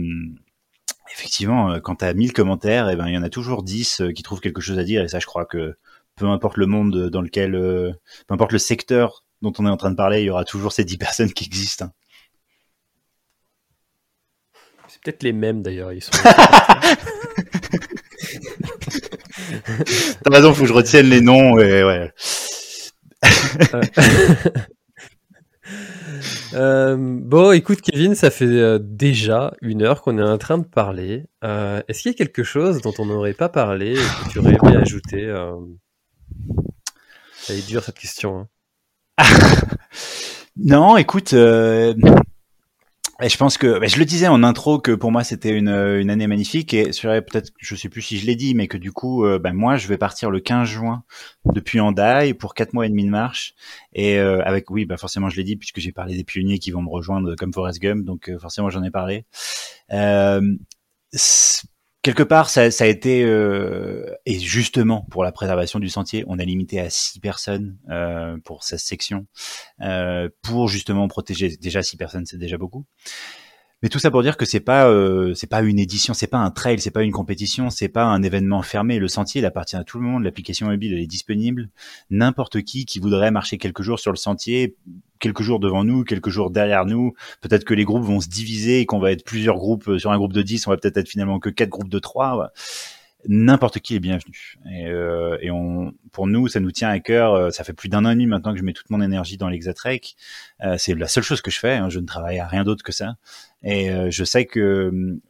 effectivement, euh, quand tu as 1000 commentaires, et eh ben, il y en a toujours 10 euh, qui trouvent quelque chose à dire. Et ça, je crois que peu importe le monde dans lequel, peu importe le secteur dont on est en train de parler, il y aura toujours ces 10 personnes qui existent. Hein. C'est peut-être les mêmes d'ailleurs. Ils sont. T'as raison, faut que je retienne les noms. Et ouais. Euh, bon, écoute, Kevin, ça fait euh, déjà une heure qu'on est en train de parler. Euh, est-ce qu'il y a quelque chose dont on n'aurait pas parlé et que tu aurais aimé ajouter Ça est dur cette question. Hein. non, écoute, et je pense que, je le disais en intro que pour moi c'était une, une année magnifique et peut-être, je sais plus si je l'ai dit, mais que du coup, euh, bah, moi je vais partir le 15 juin depuis Andai pour quatre mois et demi de marche et euh, avec, oui, bah forcément je l'ai dit puisque j'ai parlé des pionniers qui vont me rejoindre comme Forrest Gump, donc euh, forcément j'en ai parlé. Quelque part, ça, ça a été euh, et justement pour la préservation du sentier, on a limité à six personnes euh, pour cette section euh, pour justement protéger. Déjà six personnes, c'est déjà beaucoup. Mais tout ça pour dire que c'est pas euh, c'est pas une édition, c'est pas un trail, c'est pas une compétition, c'est pas un événement fermé. Le sentier, il appartient à tout le monde. L'application mobile, elle est disponible. N'importe qui qui voudrait marcher quelques jours sur le sentier, quelques jours devant nous, quelques jours derrière nous. Peut-être que les groupes vont se diviser et qu'on va être plusieurs groupes euh, sur un groupe de 10, on va peut-être être finalement que quatre groupes de 3 n'importe qui est bienvenu. Et, euh, et, on, pour nous, ça nous tient à cœur. Euh, ça fait plus d'un an et demi maintenant que je mets toute mon énergie dans l'Exatrek. Euh, c'est la seule chose que je fais. Hein. Je ne travaille à rien d'autre que ça. Et euh, je sais que euh,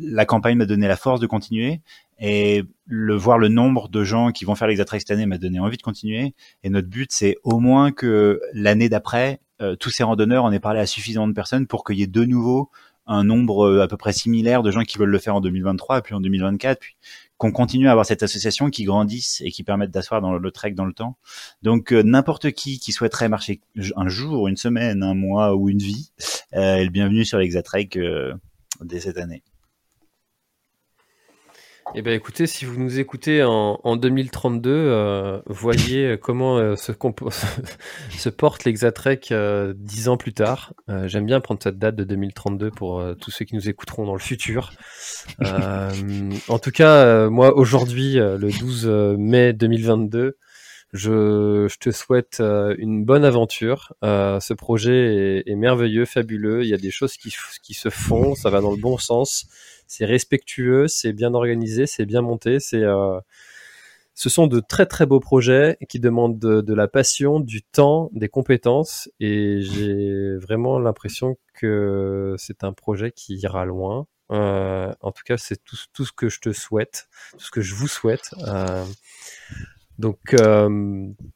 la campagne m'a donné la force de continuer. Et le voir le nombre de gens qui vont faire l'Exatrek cette année m'a donné envie de continuer. Et notre but, c'est au moins que l'année d'après, tous ces randonneurs, on ait parlé à suffisamment de personnes pour qu'il y ait de nouveau un nombre à peu près similaire de gens qui veulent le faire en 2023 et puis en 2024 puis qu'on continue à avoir cette association qui grandisse et qui permette d'asseoir dans le trek dans le temps. Donc euh, n'importe qui qui souhaiterait marcher un jour, une semaine, un mois ou une vie euh, est le bienvenu sur l'Exatrek euh, dès cette année. Eh bien, écoutez, si vous nous écoutez en, en 2032, euh, voyez comment euh, se, porte l'Exatrek euh, dix ans plus tard. Euh, j'aime bien prendre cette date de 2032 pour euh, tous ceux qui nous écouteront dans le futur. en tout cas, moi, aujourd'hui, le 12 mai 2022, je, te souhaite une bonne aventure. ce projet est, merveilleux, fabuleux. Il y a des choses qui se font, ça va dans le bon sens c'est respectueux, c'est bien organisé, c'est bien monté, c'est euh, ce sont de très très beaux projets qui demandent de, la passion, du temps, des compétences et j'ai vraiment l'impression que c'est un projet qui ira loin. Euh, en tout cas, c'est tout, tout, ce que je te souhaite, tout ce que je vous souhaite. Euh, donc,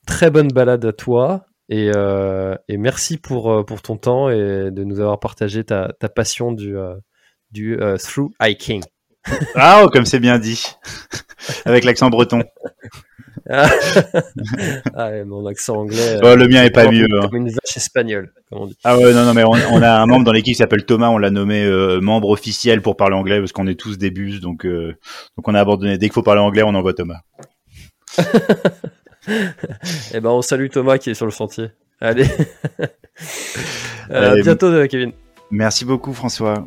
très bonne balade à toi. Et, et merci pour, pour ton temps et de nous avoir partagé ta, ta passion du, du euh, through hiking. Ah, oh, comme c'est bien dit, avec l'accent breton. ah, mon accent anglais. Oh, le mien est pas comme mieux. Comme une vache espagnole, comme on dit. Ah ouais, non, non, mais on, on a un membre dans l'équipe qui s'appelle Thomas, on l'a nommé euh, membre officiel pour parler anglais parce qu'on est tous des bus, donc euh, donc on a abandonné. Dès qu'il faut parler anglais, on envoie Thomas. Eh ben, on salue Thomas qui est sur le sentier. Allez. euh, Allez, bientôt, euh, Kevin. Merci beaucoup, François.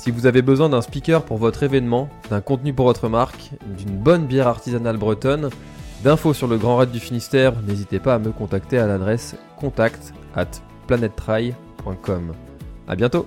Si vous avez besoin d'un speaker pour votre événement, d'un contenu pour votre marque, d'une bonne bière artisanale bretonne, d'infos sur le Grand Raid du Finistère, n'hésitez pas à me contacter à l'adresse contact at planettry.com. A bientôt